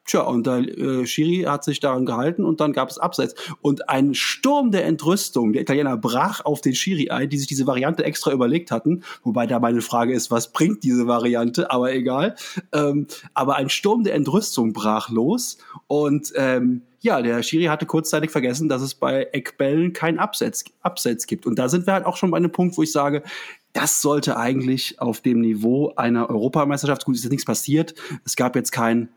Tja, und der äh, Schiri hat sich daran gehalten und dann gab es Abseits. Und ein Sturm der Entrüstung der Italiener brach auf den Schiri ein, die sich diese Variante extra überlegt hatten. Wobei da meine Frage ist, was bringt diese Variante? Aber egal. Ähm, aber ein Sturm der Entrüstung brach los und ähm, ja, der Schiri hatte kurzzeitig vergessen, dass es bei Eckbällen kein Abseits, Abseits gibt. Und da sind wir halt auch schon bei einem Punkt, wo ich sage, das sollte eigentlich auf dem Niveau einer Europameisterschaft, gut, ist jetzt nichts passiert. Es gab jetzt kein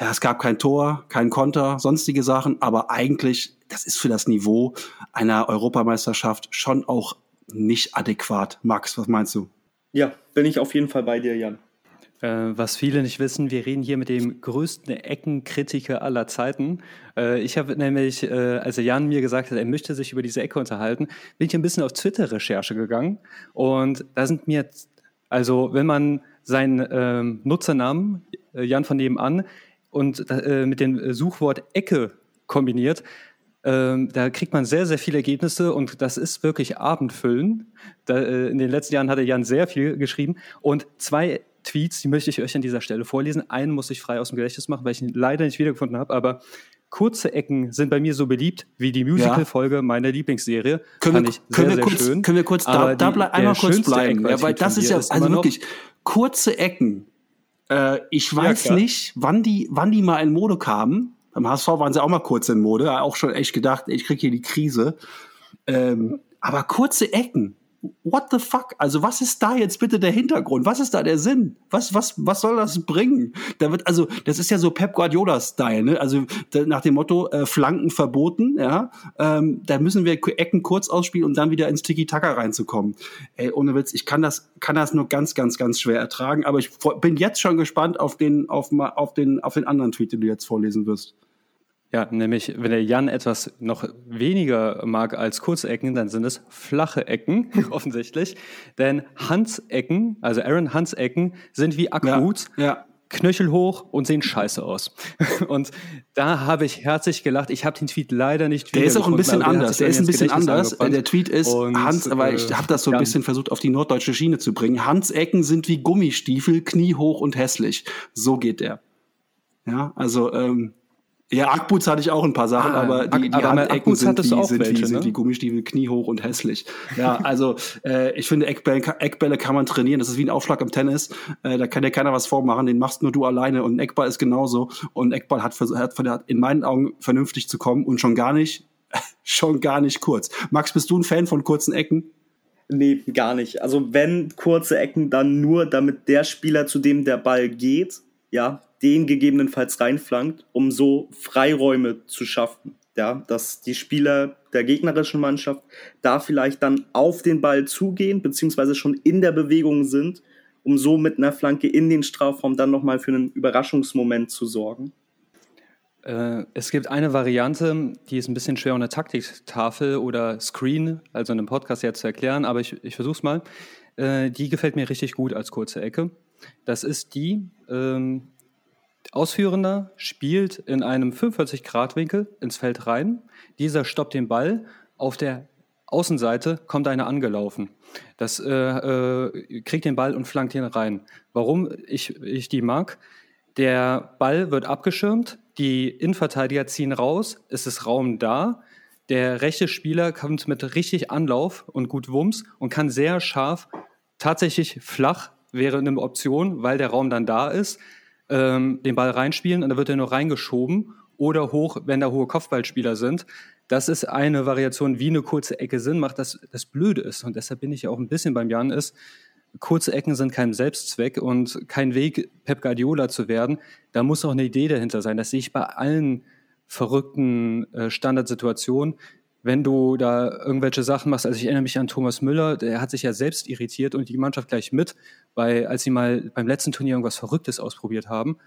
ja, es gab kein Tor, kein Konter, sonstige Sachen, aber eigentlich, das ist für das Niveau einer Europameisterschaft schon auch nicht adäquat. Max, was meinst du? Ja, bin ich auf jeden Fall bei dir, Jan. Äh, was viele nicht wissen, wir reden hier mit dem größten Eckenkritiker aller Zeiten. Äh, ich habe nämlich, äh, als Jan mir gesagt hat, er möchte sich über diese Ecke unterhalten, bin ich ein bisschen auf Twitter-Recherche gegangen und da sind mir, also wenn man seinen ähm, Nutzernamen, Jan von nebenan, und äh, mit dem Suchwort Ecke kombiniert, ähm, da kriegt man sehr, sehr viele Ergebnisse und das ist wirklich Abendfüllen. Da, äh, in den letzten Jahren hat er Jan sehr viel geschrieben und zwei Tweets, die möchte ich euch an dieser Stelle vorlesen. Einen muss ich frei aus dem Gedächtnis machen, weil ich ihn leider nicht wiedergefunden habe, aber kurze Ecken sind bei mir so beliebt wie die Musical-Folge ja. meiner Lieblingsserie. Können, wir, sehr, können wir, kurz, schön. Können wir kurz da, da bleib, einmal kurz bleiben? Ja, weil das ist ja, also wirklich, kurze Ecken äh, ich weiß ja, nicht, wann die, wann die mal in Mode kamen. Beim HSV waren sie auch mal kurz in Mode. Auch schon echt gedacht, ich krieg hier die Krise. Ähm, aber kurze Ecken. What the fuck? Also was ist da jetzt bitte der Hintergrund? Was ist da der Sinn? Was, was, was soll das bringen? Da wird, also, das ist ja so Pep Guardiola-Style, ne? Also da, nach dem Motto, äh, Flanken verboten, ja. Ähm, da müssen wir Ecken kurz ausspielen, um dann wieder ins Tiki-Taka reinzukommen. Ey, ohne Witz, ich kann das, kann das nur ganz, ganz, ganz schwer ertragen, aber ich bin jetzt schon gespannt auf den, auf, auf den, auf den anderen Tweet, den du jetzt vorlesen wirst. Ja, nämlich, wenn der Jan etwas noch weniger mag als Kurzecken, dann sind es flache Ecken, (laughs) (laughs) offensichtlich. Denn Hans-Ecken, also Aaron Hans-Ecken, sind wie Akkuts. Ja, ja. Knöchelhoch und sehen scheiße aus. (laughs) Und da habe ich herzlich gelacht. Ich habe den Tweet leider nicht Der ist auch ein bisschen anders. Der ist ein bisschen anders. Der Tweet ist und, Hans, aber ich habe das so ein bisschen versucht auf die norddeutsche Schiene zu bringen. Hans Ecken sind wie Gummistiefel, kniehoch und hässlich. So geht der. Ja, also ähm, ja, Ackboots hatte ich auch ein paar Sachen, ah, aber die, die Handecken sind, wie, sind, welche, wie, ne? sind wie Gummistiefel kniehoch und hässlich. Ja, also äh, ich finde, Eckbälle, Eckbälle kann man trainieren. Das ist wie ein Aufschlag im Tennis. Äh, da kann dir keiner was vormachen. Den machst nur du alleine. Und ein Eckball ist genauso. Und ein Eckball hat, hat, hat in meinen Augen vernünftig zu kommen und schon gar nicht, (laughs) schon gar nicht kurz. Max, bist du ein Fan von kurzen Ecken? Nee, gar nicht. Also wenn kurze Ecken, dann nur, damit der Spieler, zu dem der Ball geht, ja, den gegebenenfalls reinflankt, um so Freiräume zu schaffen. Ja, dass die Spieler der gegnerischen Mannschaft da vielleicht dann auf den Ball zugehen, beziehungsweise schon in der Bewegung sind, um so mit einer Flanke in den Strafraum dann nochmal für einen Überraschungsmoment zu sorgen. Äh, es gibt eine Variante, die ist ein bisschen schwer unter Taktiktafel oder Screen, also in einem Podcast jetzt zu erklären, aber ich, ich versuche es mal. Äh, die gefällt mir richtig gut als kurze Ecke. Das ist die, ähm, Ausführender spielt in einem 45-Grad-Winkel ins Feld rein. Dieser stoppt den Ball. Auf der Außenseite kommt einer angelaufen. Das äh, äh, kriegt den Ball und flankt ihn rein. Warum ich, ich die mag? Der Ball wird abgeschirmt, die Innenverteidiger ziehen raus, es ist Raum da. Der rechte Spieler kommt mit richtig Anlauf und gut Wumms und kann sehr scharf, tatsächlich flach wäre eine Option, weil der Raum dann da ist ähm, den Ball reinspielen und dann wird er nur reingeschoben oder hoch, wenn da hohe Kopfballspieler sind. Das ist eine Variation, wie eine kurze Ecke Sinn macht, das, das Blöde ist. Und deshalb bin ich ja auch ein bisschen beim Jan ist, kurze Ecken sind kein Selbstzweck und kein Weg, Pep Guardiola zu werden. Da muss auch eine Idee dahinter sein. Das sehe ich bei allen verrückten äh, Standardsituationen wenn du da irgendwelche Sachen machst. Also ich erinnere mich an Thomas Müller, der hat sich ja selbst irritiert und die Mannschaft gleich mit, weil als sie mal beim letzten Turnier irgendwas Verrücktes ausprobiert haben,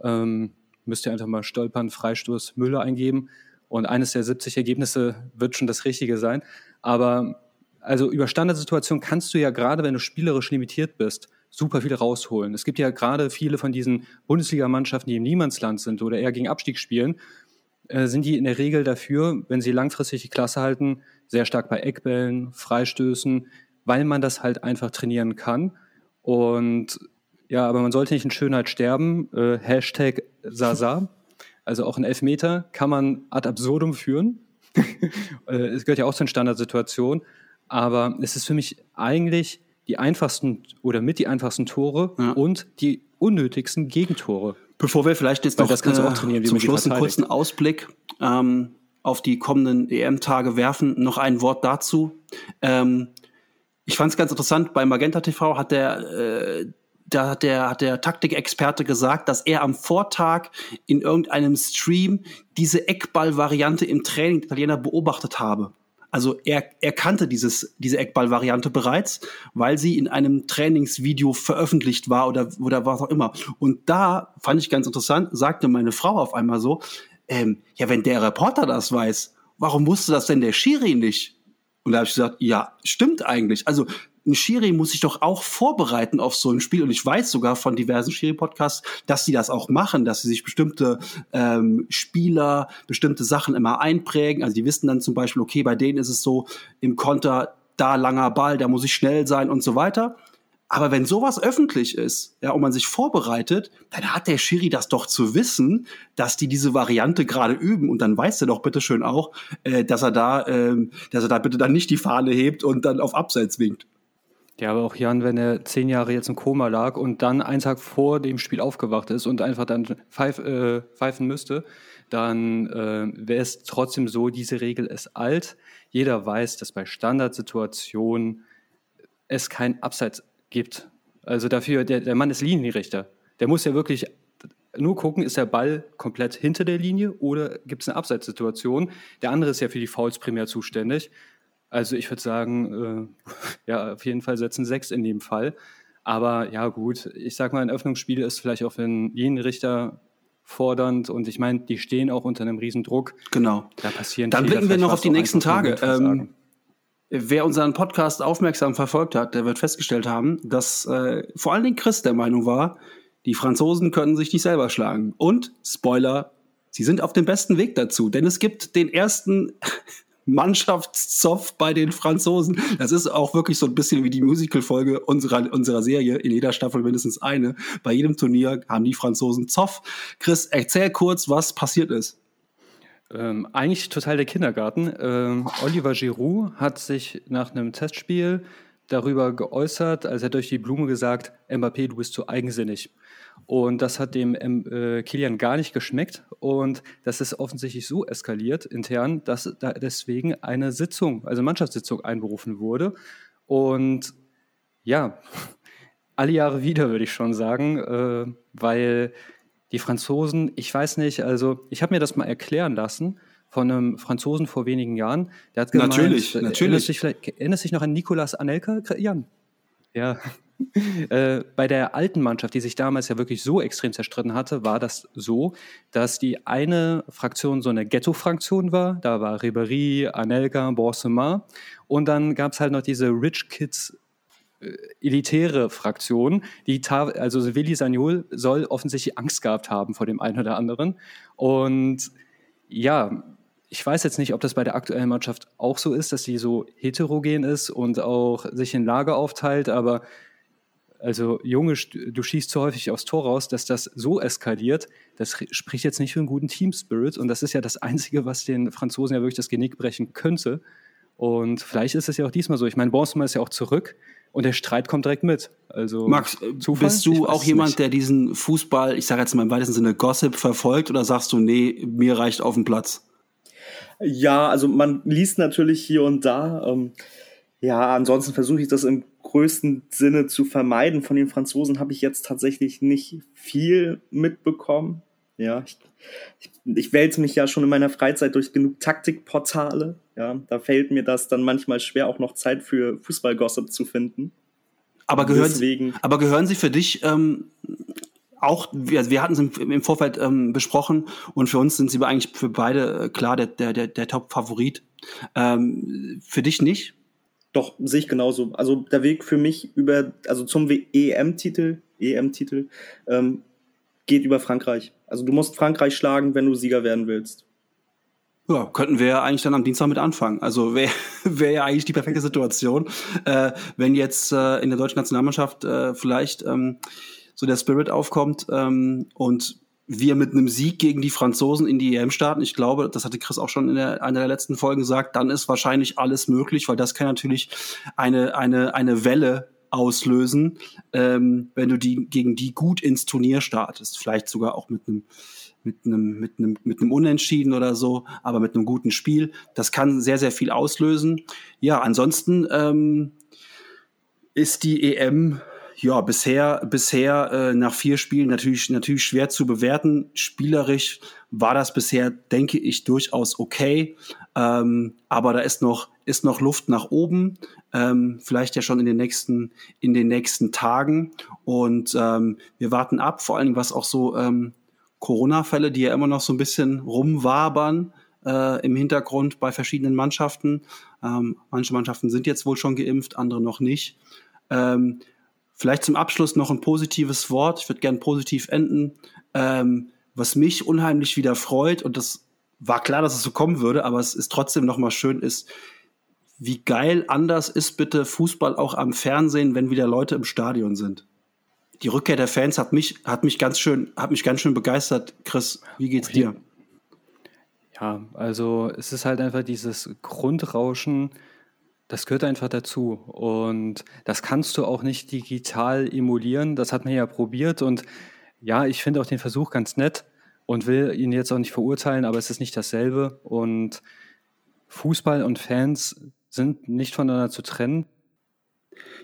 ähm, müsst ihr einfach mal stolpern, Freistoß Müller eingeben und eines der 70 Ergebnisse wird schon das Richtige sein. Aber also über Standardsituationen kannst du ja gerade, wenn du spielerisch limitiert bist, super viel rausholen. Es gibt ja gerade viele von diesen Bundesligamannschaften, die im Niemandsland sind oder eher gegen Abstieg spielen äh, sind die in der Regel dafür, wenn sie langfristig die Klasse halten, sehr stark bei Eckbällen, Freistößen, weil man das halt einfach trainieren kann. Und ja, aber man sollte nicht in Schönheit sterben. Äh, Hashtag Sasa. Also auch ein Elfmeter kann man ad absurdum führen. (laughs) Äh, es gehört ja auch zu den Standardsituationen. Aber es ist für mich eigentlich die einfachsten oder mit die einfachsten Tore ja. und die unnötigsten Gegentore. Bevor wir vielleicht jetzt noch das kannst du auch trainieren, wie zum Schluss einen kurzen Ausblick ähm, auf die kommenden EM-Tage werfen, noch ein Wort dazu. Ähm, ich fand es ganz interessant, bei Magenta TV hat der, äh, da hat der, hat der Taktikexperte gesagt, dass er am Vortag in irgendeinem Stream diese Eckball-Variante im Training der Italiener beobachtet habe. Also er, er kannte dieses, diese Eckball-Variante bereits, weil sie in einem Trainingsvideo veröffentlicht war oder, oder was auch immer. Und da fand ich ganz interessant, sagte meine Frau auf einmal so, ähm, ja, wenn der Reporter das weiß, warum wusste das denn der Schiri nicht? Und da habe ich gesagt, ja, stimmt eigentlich. Also ein Schiri muss sich doch auch vorbereiten auf so ein Spiel. Und ich weiß sogar von diversen Schiri-Podcasts, dass sie das auch machen, dass sie sich bestimmte ähm, Spieler, bestimmte Sachen immer einprägen. Also die wissen dann zum Beispiel, okay, bei denen ist es so im Konter, da langer Ball, da muss ich schnell sein und so weiter. Aber wenn sowas öffentlich ist, ja, und man sich vorbereitet, dann hat der Schiri das doch zu wissen, dass die diese Variante gerade üben und dann weiß er doch bitteschön auch, äh, dass er da, äh, dass er da bitte dann nicht die Fahne hebt und dann auf Abseits winkt. Ja, aber auch Jan, wenn er zehn Jahre jetzt im Koma lag und dann einen Tag vor dem Spiel aufgewacht ist und einfach dann pfeif, äh, pfeifen müsste, dann äh, wäre es trotzdem so, diese Regel ist alt. Jeder weiß, dass bei Standardsituationen es kein Abseits gibt. Also dafür, der, der Mann ist Linienrichter. Der muss ja wirklich nur gucken, ist der Ball komplett hinter der Linie oder gibt es eine Abseitssituation. Der andere ist ja für die Fouls primär zuständig. Also ich würde sagen, äh, (laughs) ja, auf jeden Fall setzen sechs in dem Fall. Aber ja, gut, ich sag mal, ein Öffnungsspiel ist vielleicht auch für einen Linienrichter fordernd und ich meine, die stehen auch unter einem Riesendruck. Genau. Da passieren Dann blicken wir noch auf die nächsten Tage. Ähm, wer unseren Podcast aufmerksam verfolgt hat, der wird festgestellt haben, dass äh, vor allen Dingen Chris der Meinung war, die Franzosen können sich nicht selber schlagen. Und, Spoiler, sie sind auf dem besten Weg dazu, denn es gibt den ersten Mannschaftszoff bei den Franzosen. Das ist auch wirklich so ein bisschen wie die Musical-Folge unserer, unserer Serie. In jeder Staffel mindestens eine. Bei jedem Turnier haben die Franzosen Zoff. Chris, erzähl kurz, was passiert ist. Ähm, eigentlich total der Kindergarten. Ähm, Oliver Giroud hat sich nach einem Testspiel darüber geäußert, als er durch die Blume gesagt, Mbappé, du bist zu eigensinnig. Und das hat dem ähm, äh, Kilian gar nicht geschmeckt. Und das ist offensichtlich so eskaliert intern, dass da deswegen eine Sitzung, also Mannschaftssitzung einberufen wurde. Und ja, (laughs) alle Jahre wieder, würde ich schon sagen, äh, weil die Franzosen, ich weiß nicht, also ich habe mir das mal erklären lassen von einem Franzosen vor wenigen Jahren. Der hat gemeint, natürlich, natürlich. Erinnerst du dich, erinnerst dich noch an Nicolas Anelka, Jan? Ja, (laughs) äh, bei der alten Mannschaft, die sich damals ja wirklich so extrem zerstritten hatte, war das so, dass die eine Fraktion so eine Ghetto-Fraktion war. Da war Ribéry, Anelka, Borsema. Und dann gab es halt noch diese Rich Kids äh, elitäre Fraktion, die also Willi Sagnol soll offensichtlich Angst gehabt haben vor dem einen oder anderen. Und ja, ich weiß jetzt nicht, ob das bei der aktuellen Mannschaft auch so ist, dass sie so heterogen ist und auch sich in Lager aufteilt, aber also Junge, du schießt zu häufig aufs Tor raus, dass das so eskaliert, das spricht jetzt nicht für einen guten Team Spirit und das ist ja das Einzige, was den Franzosen ja wirklich das Genick brechen könnte. Und vielleicht ist es ja auch diesmal so. Ich meine, Bonsma ist ja auch zurück und der Streit kommt direkt mit. Also Max, Zufall? bist du auch jemand, nicht. der diesen Fußball, ich sage jetzt mal im weitesten Sinne Gossip verfolgt oder sagst du, nee, mir reicht auf dem Platz? Ja, also man liest natürlich hier und da. Ähm, ja, ansonsten versuche ich das im größten Sinne zu vermeiden. Von den Franzosen habe ich jetzt tatsächlich nicht viel mitbekommen. Ja, ich, ich, ich wälze mich ja schon in meiner Freizeit durch genug Taktikportale. Ja, da fällt mir das dann manchmal schwer, auch noch Zeit für Fußballgossip zu finden. Aber gehören, Deswegen, Sie, aber gehören Sie für dich ähm, auch, wir, wir hatten es im, im Vorfeld ähm, besprochen und für uns sind Sie eigentlich für beide äh, klar der, der, der, der Top-Favorit. Ähm, für dich nicht? Doch, sehe ich genauso. Also der Weg für mich über, also zum EM-Titel, EM-Titel, ähm, geht über Frankreich. Also du musst Frankreich schlagen, wenn du Sieger werden willst. Ja, könnten wir ja eigentlich dann am Dienstag mit anfangen. Also wäre (laughs) wär ja eigentlich die perfekte Situation, äh, wenn jetzt äh, in der deutschen Nationalmannschaft äh, vielleicht ähm, so der Spirit aufkommt ähm, und wir mit einem Sieg gegen die Franzosen in die EM starten, ich glaube, das hatte Chris auch schon in der, einer der letzten Folgen gesagt, dann ist wahrscheinlich alles möglich, weil das kann natürlich eine, eine, eine Welle auslösen, ähm, wenn du die gegen die gut ins Turnier startest. Vielleicht sogar auch mit einem mit einem mit einem mit einem Unentschieden oder so, aber mit einem guten Spiel. Das kann sehr sehr viel auslösen. Ja, ansonsten ähm, ist die EM ja, bisher, bisher äh, nach vier Spielen natürlich, natürlich schwer zu bewerten. Spielerisch war das bisher, denke ich, durchaus okay. Ähm, aber da ist noch, ist noch Luft nach oben. Ähm, vielleicht ja schon in den nächsten, in den nächsten Tagen. Und ähm, wir warten ab, vor allem was auch so ähm, Corona-Fälle, die ja immer noch so ein bisschen rumwabern äh, im Hintergrund bei verschiedenen Mannschaften. Ähm, manche Mannschaften sind jetzt wohl schon geimpft, andere noch nicht. Ähm, Vielleicht zum Abschluss noch ein positives Wort. Ich würde gerne positiv enden. Ähm, was mich unheimlich wieder freut, und das war klar, dass es so kommen würde, aber es ist trotzdem noch mal schön, ist, wie geil anders ist bitte Fußball auch am Fernsehen, wenn wieder Leute im Stadion sind. Die Rückkehr der Fans hat mich, hat mich ganz schön, hat mich ganz schön begeistert. Chris, wie geht's dir? Ja, also es ist halt einfach dieses Grundrauschen, das gehört einfach dazu. Und das kannst du auch nicht digital emulieren. Das hat man ja probiert. Und ja, ich finde auch den Versuch ganz nett und will ihn jetzt auch nicht verurteilen, aber es ist nicht dasselbe. Und Fußball und Fans sind nicht voneinander zu trennen.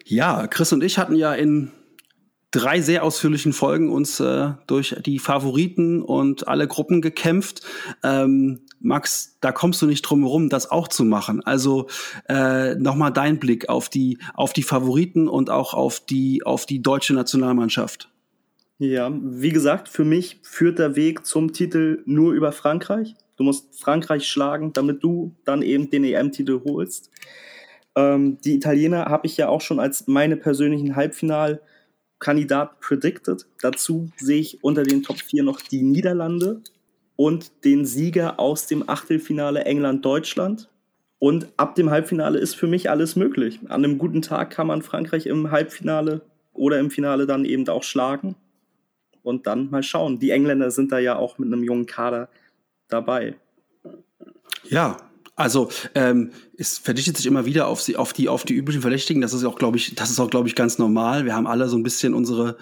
Ja, Chris und ich hatten ja in drei sehr ausführlichen Folgen uns äh, durch die Favoriten und alle Gruppen gekämpft. Ähm, Max, da kommst du nicht drum herum, das auch zu machen. Also äh, nochmal dein Blick auf die, auf die Favoriten und auch auf die, auf die deutsche Nationalmannschaft. Ja, wie gesagt, für mich führt der Weg zum Titel nur über Frankreich. Du musst Frankreich schlagen, damit du dann eben den EM-Titel holst. Ähm, die Italiener habe ich ja auch schon als meine persönlichen Halbfinalkandidaten predicted. Dazu sehe ich unter den Top 4 noch die Niederlande und den Sieger aus dem Achtelfinale England-Deutschland. Und ab dem Halbfinale ist für mich alles möglich. An einem guten Tag kann man Frankreich im Halbfinale oder im Finale dann eben auch schlagen und dann mal schauen. Die Engländer sind da ja auch mit einem jungen Kader dabei. Ja, also ähm, es verdichtet sich immer wieder auf, sie, auf, die, auf die üblichen Verdächtigen. Das ist auch, glaube ich, das ist auch, glaube ich, ganz normal. Wir haben alle so ein bisschen unsere,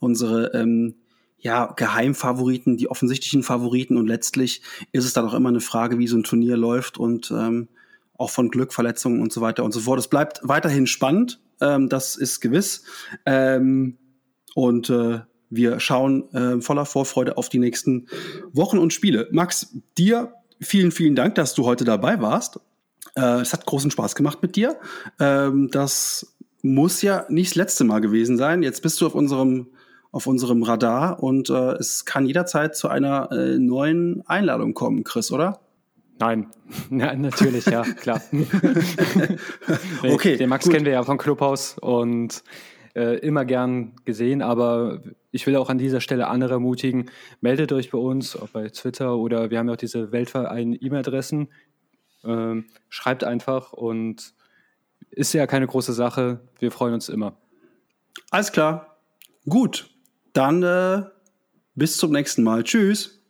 unsere ähm, ja, Geheimfavoriten, die offensichtlichen Favoriten und letztlich ist es dann auch immer eine Frage, wie so ein Turnier läuft und ähm, auch von Glück, Verletzungen und so weiter und so fort. Es bleibt weiterhin spannend, ähm, das ist gewiss. Ähm, und äh, wir schauen äh, voller Vorfreude auf die nächsten Wochen und Spiele. Max, dir vielen, vielen Dank, dass du heute dabei warst. Äh, es hat großen Spaß gemacht mit dir. Ähm, das muss ja nicht das letzte Mal gewesen sein. Jetzt bist du auf unserem auf unserem Radar und äh, es kann jederzeit zu einer äh, neuen Einladung kommen, Chris, oder? Nein, (laughs) ja, natürlich, ja, klar. (laughs) okay. Den Max gut. kennen wir ja vom Clubhaus und äh, immer gern gesehen, aber ich will auch an dieser Stelle andere ermutigen, meldet euch bei uns, ob bei Twitter oder wir haben ja auch diese weltweiten E-Mail-Adressen. Ähm, schreibt einfach und ist ja keine große Sache. Wir freuen uns immer. Alles klar. Gut. Dann äh, bis zum nächsten Mal. Tschüss.